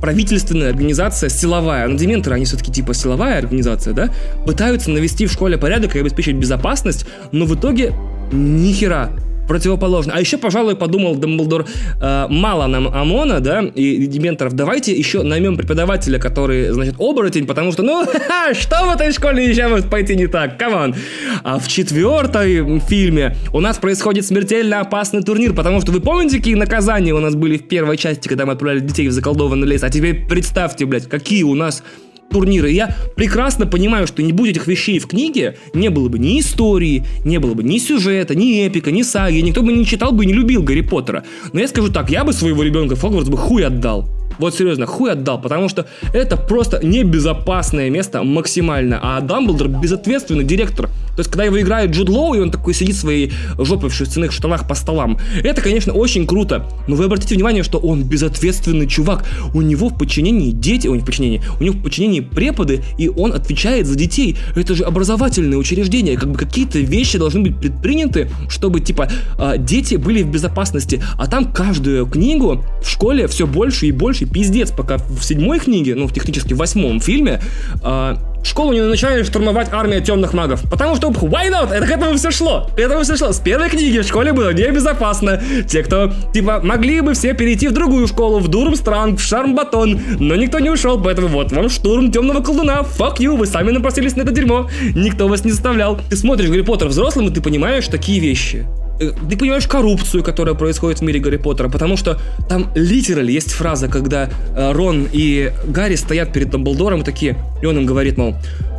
правительственная организация силовая, но дементоры, они все-таки типа силовая организация, да, пытаются навести в школе порядок и обеспечить безопасность, но в итоге ни хера противоположно. А еще, пожалуй, подумал Дамблдор, э, мало нам ОМОНа, да, и дементоров, давайте еще наймем преподавателя, который, значит, оборотень, потому что, ну, что в этой школе еще может пойти не так, come on. А в четвертом фильме у нас происходит смертельно опасный турнир, потому что вы помните, какие наказания у нас были в первой части, когда мы отправляли детей в заколдованный лес? А теперь представьте, блядь, какие у нас турниры. Я прекрасно понимаю, что не будь этих вещей в книге, не было бы ни истории, не было бы ни сюжета, ни эпика, ни саги, никто бы не читал бы и не любил Гарри Поттера. Но я скажу так, я бы своего ребенка в Хогвартс бы хуй отдал. Вот серьезно, хуй отдал, потому что это просто небезопасное место максимально, а Дамблдор безответственный директор. То есть, когда его играет Джуд Лоу, и он такой сидит в своей жопой в шерстяных штанах по столам, это, конечно, очень круто, но вы обратите внимание, что он безответственный чувак. У него в подчинении дети, у него в подчинении, у него в подчинении преподы, и он отвечает за детей. Это же образовательное учреждение, как бы какие-то вещи должны быть предприняты, чтобы, типа, а, дети были в безопасности. А там каждую книгу в школе все больше и больше пиздец, пока в седьмой книге, ну, в технически восьмом фильме, э, школу не начинает штурмовать армия темных магов. Потому что, why not? Это к этому все шло. К этому все шло. С первой книги в школе было небезопасно. Те, кто, типа, могли бы все перейти в другую школу, в Дурмстранг, в Шармбатон, но никто не ушел, поэтому вот вам штурм темного колдуна. Fuck you, вы сами напросились на это дерьмо. Никто вас не заставлял. Ты смотришь Гарри Поттер взрослым, и ты понимаешь такие вещи. Э, ты понимаешь коррупцию, которая происходит в мире Гарри Поттера, потому что там литерально есть фраза, когда э, Рон и Гарри стоят перед Дамблдором и такие, и он им говорит, мол,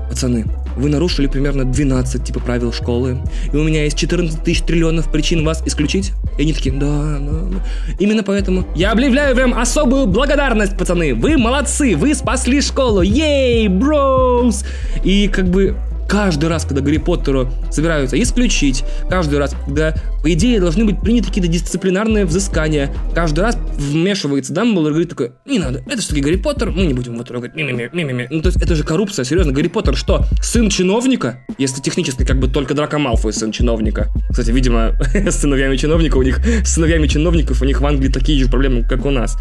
пацаны, вы нарушили примерно 12 типа правил школы, и у меня есть 14 тысяч триллионов причин вас исключить. И они такие, да, да. Именно поэтому я объявляю вам особую благодарность, пацаны. Вы молодцы, вы спасли школу. Ей, броуз! И как бы каждый раз, когда Гарри Поттеру собираются исключить, каждый раз, когда, по идее, должны быть приняты какие-то дисциплинарные взыскания, каждый раз вмешивается Дамблдор и говорит такой, не надо, это все-таки Гарри Поттер, мы не будем его трогать, ми-ми-ми, ми-ми-ми. Ну, то есть это же коррупция, серьезно, Гарри Поттер что, сын чиновника? Если технически как бы только Драко Малфой сын чиновника. Кстати, видимо, с сыновьями чиновника у них, с сыновьями чиновников у них в Англии такие же проблемы, как у нас.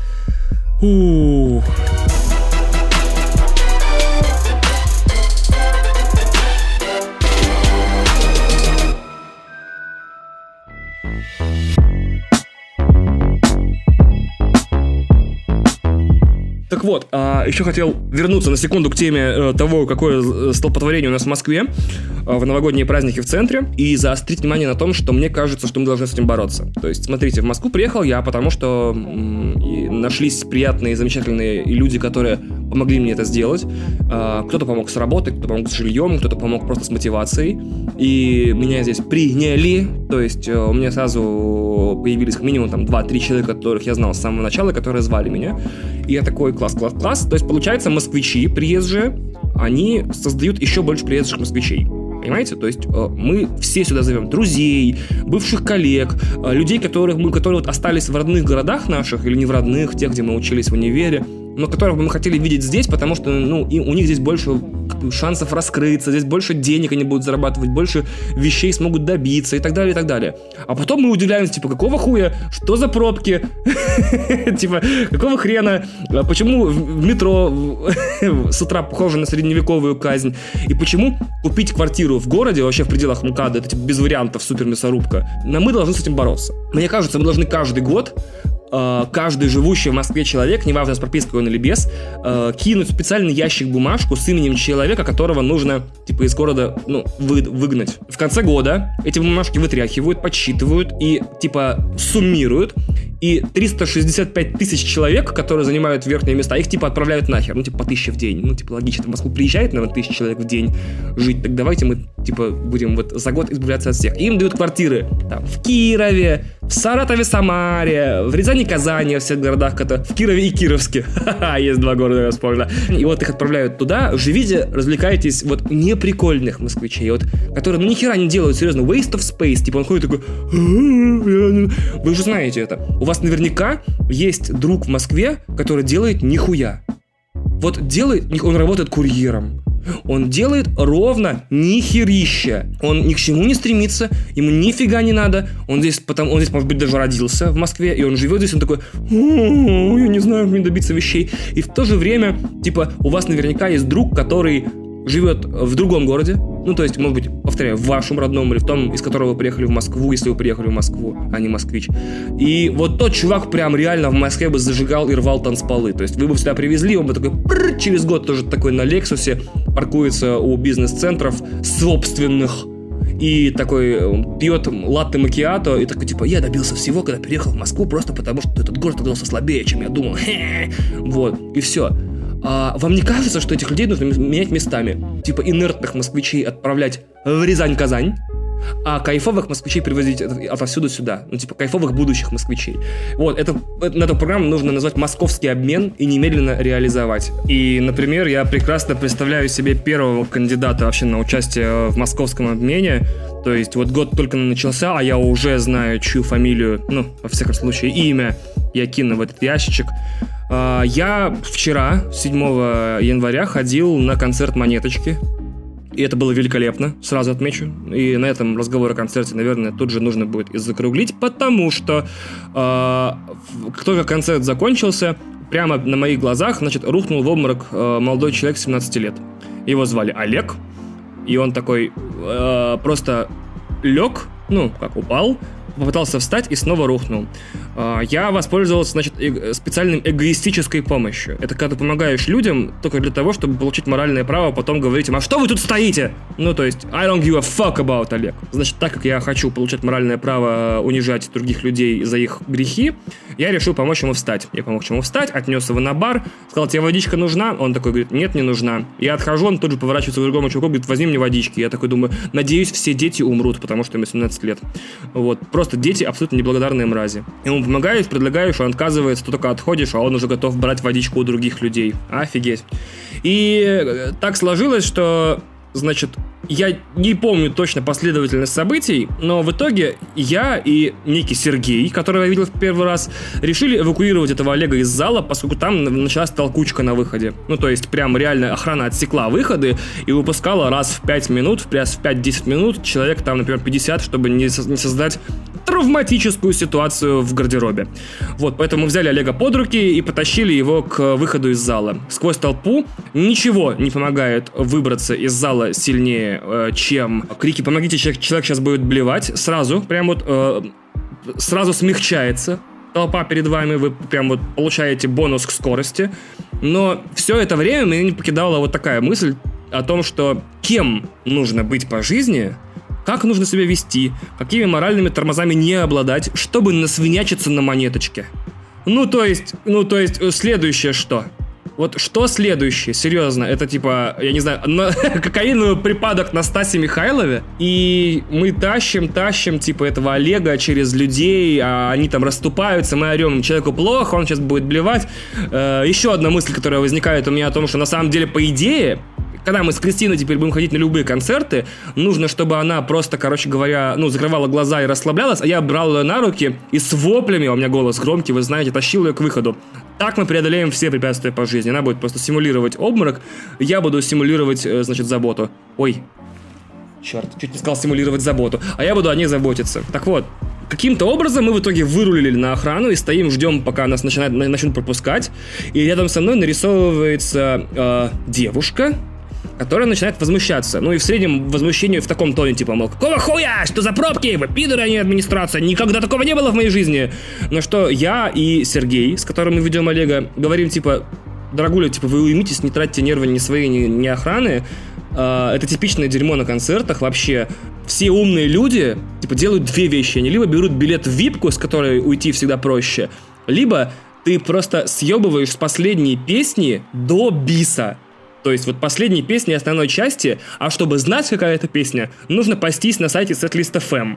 Ух. Так вот, а, еще хотел вернуться на секунду к теме э, того, какое столпотворение у нас в Москве э, в новогодние праздники в центре, и заострить внимание на том, что мне кажется, что мы должны с этим бороться. То есть, смотрите, в Москву приехал я, потому что нашлись приятные, замечательные люди, которые помогли мне это сделать. А, кто-то помог с работой, кто-то помог с жильем, кто-то помог просто с мотивацией. И меня здесь приняли, то есть э, у меня сразу появились минимум там 2-3 человека, которых я знал с самого начала, которые звали меня. И я такой, класс, класс, класс. То есть, получается, москвичи приезжие, они создают еще больше приезжих москвичей. Понимаете? То есть э, мы все сюда зовем друзей, бывших коллег, э, людей, которых мы, которые вот остались в родных городах наших или не в родных, тех, где мы учились в универе, но которых бы мы хотели видеть здесь, потому что ну, и у них здесь больше шансов раскрыться, здесь больше денег они будут зарабатывать, больше вещей смогут добиться и так далее, и так далее. А потом мы удивляемся, типа, какого хуя, что за пробки, типа, какого хрена, а почему в метро с утра похоже на средневековую казнь, и почему купить квартиру в городе, вообще в пределах МКАДа, это типа без вариантов, супер мясорубка, но мы должны с этим бороться. Мне кажется, мы должны каждый год каждый живущий в Москве человек, неважно с пропиской он или без, э, кинуть специальный ящик бумажку с именем человека, которого нужно, типа, из города, ну, вы, выгнать. В конце года эти бумажки вытряхивают, подсчитывают и, типа, суммируют, и 365 тысяч человек, которые занимают верхние места, их, типа, отправляют нахер, ну, типа, по тысяче в день. Ну, типа, логично, в Москву приезжает, наверное, тысяча человек в день жить, так давайте мы, типа, будем вот за год избавляться от всех. Им дают квартиры, там, в Кирове, в Саратове, Самаре, в Рязани, Казани, во всех городах, это в Кирове и Кировске. Есть два города, я вспомнил. И вот их отправляют туда, живите, развлекайтесь, вот неприкольных москвичей, вот, которые, ну, ни не делают, серьезно, waste of space, типа, он ходит такой, вы же знаете это. У вас наверняка есть друг в Москве, который делает нихуя. Вот делает, он работает курьером, он делает ровно нихерища. Он ни к чему не стремится, ему нифига не надо. Он здесь, потом, он здесь, может быть, даже родился в Москве, и он живет здесь, он такой, я не знаю, как мне добиться вещей. И в то же время, типа, у вас наверняка есть друг, который живет в другом городе, ну, то есть, может быть, повторяю, в вашем родном или в том, из которого вы приехали в Москву, если вы приехали в Москву, а не москвич. И вот тот чувак прям реально в Москве бы зажигал и рвал танцполы. То есть вы бы сюда привезли, он бы такой через год тоже такой на Лексусе паркуется у бизнес-центров собственных и такой э, пьет латте макиато и такой типа я добился всего, когда переехал в Москву просто потому, что этот город оказался слабее, чем я думал. Вот, и все. А вам не кажется, что этих людей нужно менять местами? Типа инертных москвичей отправлять в Рязань-Казань, а кайфовых москвичей привозить отовсюду сюда. Ну, типа, кайфовых будущих москвичей. Вот, это, на эту программу нужно назвать «Московский обмен» и немедленно реализовать. И, например, я прекрасно представляю себе первого кандидата вообще на участие в московском обмене. То есть, вот год только начался, а я уже знаю, чью фамилию, ну, во всяком случае, имя я кину в этот ящичек. А, я вчера, 7 января, ходил на концерт «Монеточки». И это было великолепно, сразу отмечу. И на этом разговор о концерте, наверное, тут же нужно будет и закруглить, потому что э, только концерт закончился, прямо на моих глазах, значит, рухнул в обморок э, молодой человек 17 лет. Его звали Олег, и он такой э, просто лег, ну, как упал, попытался встать и снова рухнул. А, я воспользовался, значит, специальной эгоистической помощью. Это когда ты помогаешь людям только для того, чтобы получить моральное право потом говорить им, а что вы тут стоите? Ну, то есть, I don't give a fuck about Олег. Значит, так как я хочу получать моральное право унижать других людей за их грехи, я решил помочь ему встать. Я помог ему встать, отнес его на бар, сказал, тебе водичка нужна? Он такой говорит, нет, не нужна. Я отхожу, он тут же поворачивается к другому чуваку, говорит, возьми мне водички. Я такой думаю, надеюсь, все дети умрут, потому что ему 17 лет. Вот, просто дети абсолютно неблагодарные мрази. Ему помогаешь, предлагаешь, он отказывается, ты только отходишь, а он уже готов брать водичку у других людей. Офигеть. И э, так сложилось, что значит, я не помню точно последовательность событий, но в итоге я и некий Сергей, которого я видел в первый раз, решили эвакуировать этого Олега из зала, поскольку там началась толкучка на выходе. Ну, то есть, прям реально охрана отсекла выходы и выпускала раз в 5 минут, раз в 5-10 минут человек там, например, 50, чтобы не, не создать травматическую ситуацию в гардеробе. Вот, поэтому взяли Олега под руки и потащили его к выходу из зала. Сквозь толпу ничего не помогает выбраться из зала сильнее, э, чем крики «помогите, человек, человек сейчас будет блевать». Сразу, прям вот, э, сразу смягчается толпа перед вами, вы прям вот получаете бонус к скорости. Но все это время меня не покидала вот такая мысль о том, что кем нужно быть по жизни – как нужно себя вести, какими моральными тормозами не обладать, чтобы насвинячиться на монеточке. Ну, то есть, ну, то есть, э, следующее что? Вот что следующее? Серьезно, это типа, я не знаю, на, кокаиновый припадок на Стасе Михайлове, и мы тащим, тащим, типа, этого Олега через людей, а они там расступаются, мы орем, человеку плохо, он сейчас будет блевать. Э, еще одна мысль, которая возникает у меня о том, что на самом деле, по идее, когда мы с Кристиной теперь будем ходить на любые концерты, нужно, чтобы она просто, короче говоря, ну, закрывала глаза и расслаблялась, а я брал ее на руки и с воплями, у меня голос громкий, вы знаете, тащил ее к выходу. Так мы преодолеем все препятствия по жизни. Она будет просто симулировать обморок, я буду симулировать, э, значит, заботу. Ой, черт, чуть не сказал симулировать заботу, а я буду о ней заботиться. Так вот, Каким-то образом мы в итоге вырулили на охрану и стоим, ждем, пока нас начинают, начнут пропускать. И рядом со мной нарисовывается э, девушка, которая начинает возмущаться. Ну и в среднем возмущению в таком тоне, типа, мол, какого хуя, что за пробки, вы пидоры, а не администрация, никогда такого не было в моей жизни. На что я и Сергей, с которым мы ведем Олега, говорим, типа, дорогуля, типа, вы уймитесь, не тратьте нервы ни свои, ни, ни охраны. Uh, это типичное дерьмо на концертах вообще. Все умные люди, типа, делают две вещи. Они либо берут билет в випку, с которой уйти всегда проще, либо ты просто съебываешь с последней песни до биса. То есть вот последние песни основной части, а чтобы знать, какая это песня, нужно пастись на сайте Setlist.fm.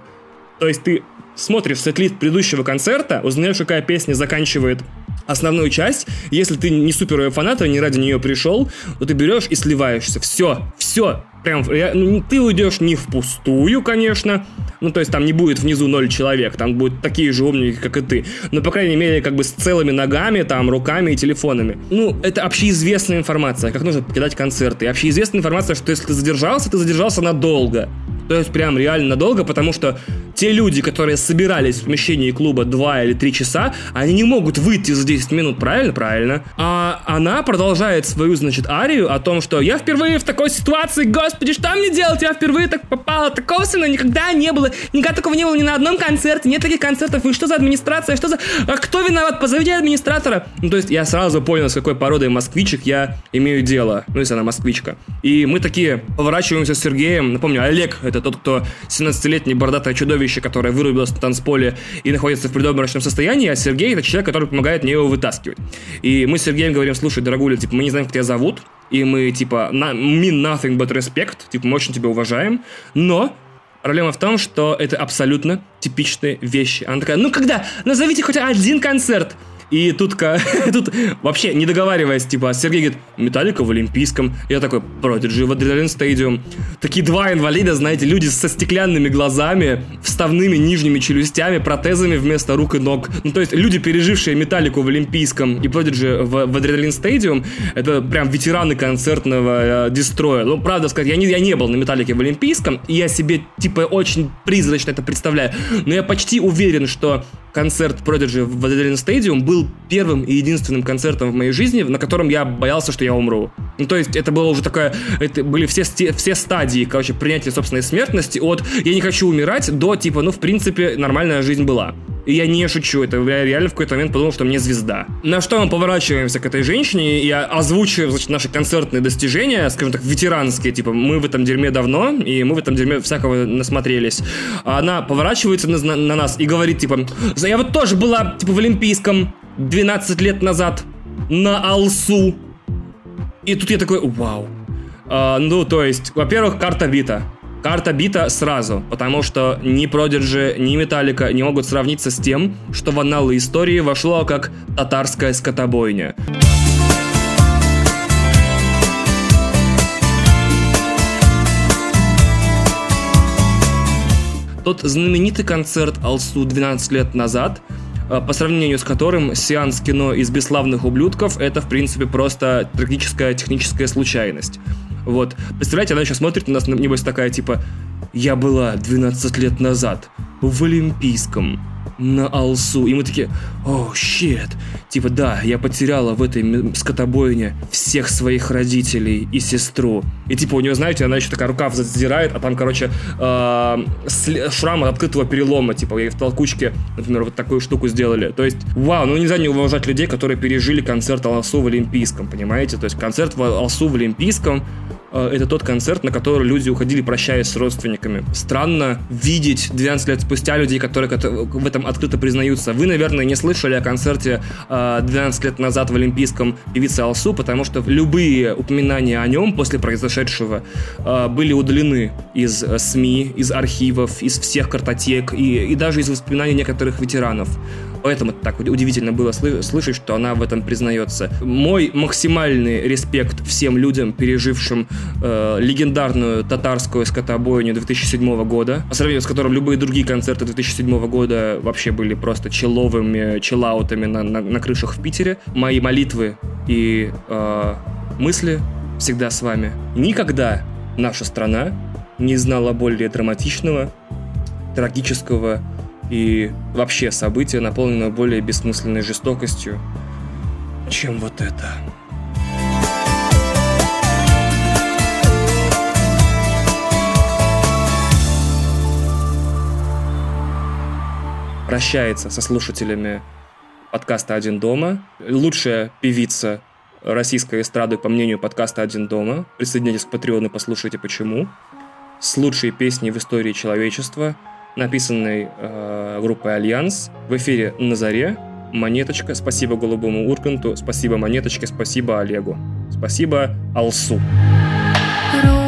То есть ты смотришь сетлист предыдущего концерта, узнаешь, какая песня заканчивает основную часть. Если ты не супер фанат, и не ради нее пришел, то ты берешь и сливаешься. Все, все. Прям, ну, ты уйдешь не впустую, конечно. Ну, то есть там не будет внизу ноль человек, там будут такие же умники, как и ты. Но, по крайней мере, как бы с целыми ногами, там, руками и телефонами. Ну, это общеизвестная информация, как нужно покидать концерты. И общеизвестная информация, что если ты задержался, ты задержался надолго. То есть прям реально надолго, потому что те люди, которые собирались в помещении клуба 2 или 3 часа, они не могут выйти за 10 минут, правильно? Правильно. А она продолжает свою, значит, арию о том, что я впервые в такой ситуации, господи, что мне делать? Я впервые так попала, так косвенно, никогда не было, никогда такого не было ни на одном концерте, нет таких концертов, и что за администрация, что за... А кто виноват? Позовите администратора. Ну, то есть я сразу понял, с какой породой москвичек я имею дело, ну, если она москвичка. И мы такие поворачиваемся с Сергеем, напомню, Олег, это тот, кто 17-летний бородатое чудовище, которое вырубилось на танцполе и находится в предобморочном состоянии, а Сергей это человек, который помогает мне его вытаскивать. И мы с Сергеем говорим, слушай, дорогуля, типа, мы не знаем, как тебя зовут, и мы, типа, mean nothing but respect, типа, мы очень тебя уважаем, но Проблема в том, что это абсолютно типичные вещи. Она такая, ну когда, назовите хоть один концерт. И тут, тут вообще не договариваясь, типа, Сергей говорит, Металлика в Олимпийском. Я такой, Prodigy в Adrenaline Stadium. Такие два инвалида, знаете, люди со стеклянными глазами, вставными нижними челюстями, протезами вместо рук и ног. Ну, то есть люди, пережившие Металлику в Олимпийском и Prodigy в, в Adrenaline Stadium, это прям ветераны концертного э, дестроя. Ну, правда сказать, я не, я не был на Металлике в Олимпийском, и я себе, типа, очень призрачно это представляю. Но я почти уверен, что концерт Prodigy в Adrenaline Stadium был первым и единственным концертом в моей жизни, на котором я боялся, что я умру. Ну, то есть, это было уже такое... Это были все, все стадии, короче, принятия собственной смертности от «я не хочу умирать» до, типа, ну, в принципе, нормальная жизнь была. И я не шучу, это я реально в какой-то момент подумал, что мне звезда. На что мы поворачиваемся к этой женщине, и озвучиваем, значит, наши концертные достижения, скажем так, ветеранские, типа, мы в этом дерьме давно, и мы в этом дерьме всякого насмотрелись. А она поворачивается на, на нас и говорит, типа, я вот тоже была, типа, в Олимпийском 12 лет назад на Алсу. И тут я такой, вау. А, ну, то есть, во-первых, карта бита. Карта бита сразу, потому что ни Продержи, ни Металлика не могут сравниться с тем, что в аналы истории вошло как татарская скотобойня. Тот знаменитый концерт Алсу 12 лет назад, э, по сравнению с которым сеанс кино из «Бесславных ублюдков» — это, в принципе, просто трагическая техническая случайность. Вот. Представляете, она сейчас смотрит на нас, небось, такая, типа, «Я была 12 лет назад в Олимпийском, на Алсу. И мы такие, о, щет. Типа, да, я потеряла в этой скотобойне всех своих родителей и сестру. И типа у нее, знаете, она еще такая рукав задирает, а там, короче, э, шрам от открытого перелома. Типа, ей в толкучке, например, вот такую штуку сделали. То есть, вау, ну нельзя не уважать людей, которые пережили концерт Алсу в Олимпийском, понимаете? То есть, концерт в Алсу в Олимпийском это тот концерт, на который люди уходили, прощаясь с родственниками. Странно видеть 12 лет спустя людей, которые в этом открыто признаются. Вы, наверное, не слышали о концерте 12 э, лет назад в Олимпийском певице Алсу, потому что любые упоминания о нем после произошедшего э, были удалены из СМИ, из архивов, из всех картотек и, и даже из воспоминаний некоторых ветеранов. Поэтому так удивительно было слышать, что она в этом признается. Мой максимальный респект всем людям, пережившим э, легендарную татарскую скотобойню 2007 года, по сравнению с которым любые другие концерты 2007 года вообще были просто человыми, челаутами на, на, на крышах в Питере. Мои молитвы и э, мысли всегда с вами. Никогда наша страна не знала более драматичного, трагического и вообще события, наполненное более бессмысленной жестокостью, чем вот это. Прощается со слушателями подкаста «Один дома». Лучшая певица российской эстрады, по мнению подкаста «Один дома». Присоединяйтесь к Патреону, послушайте почему. С лучшей песней в истории человечества – написанный э, группой Альянс. В эфире на заре. Монеточка. Спасибо Голубому Урканту. Спасибо Монеточке. Спасибо Олегу. Спасибо Алсу. Ровный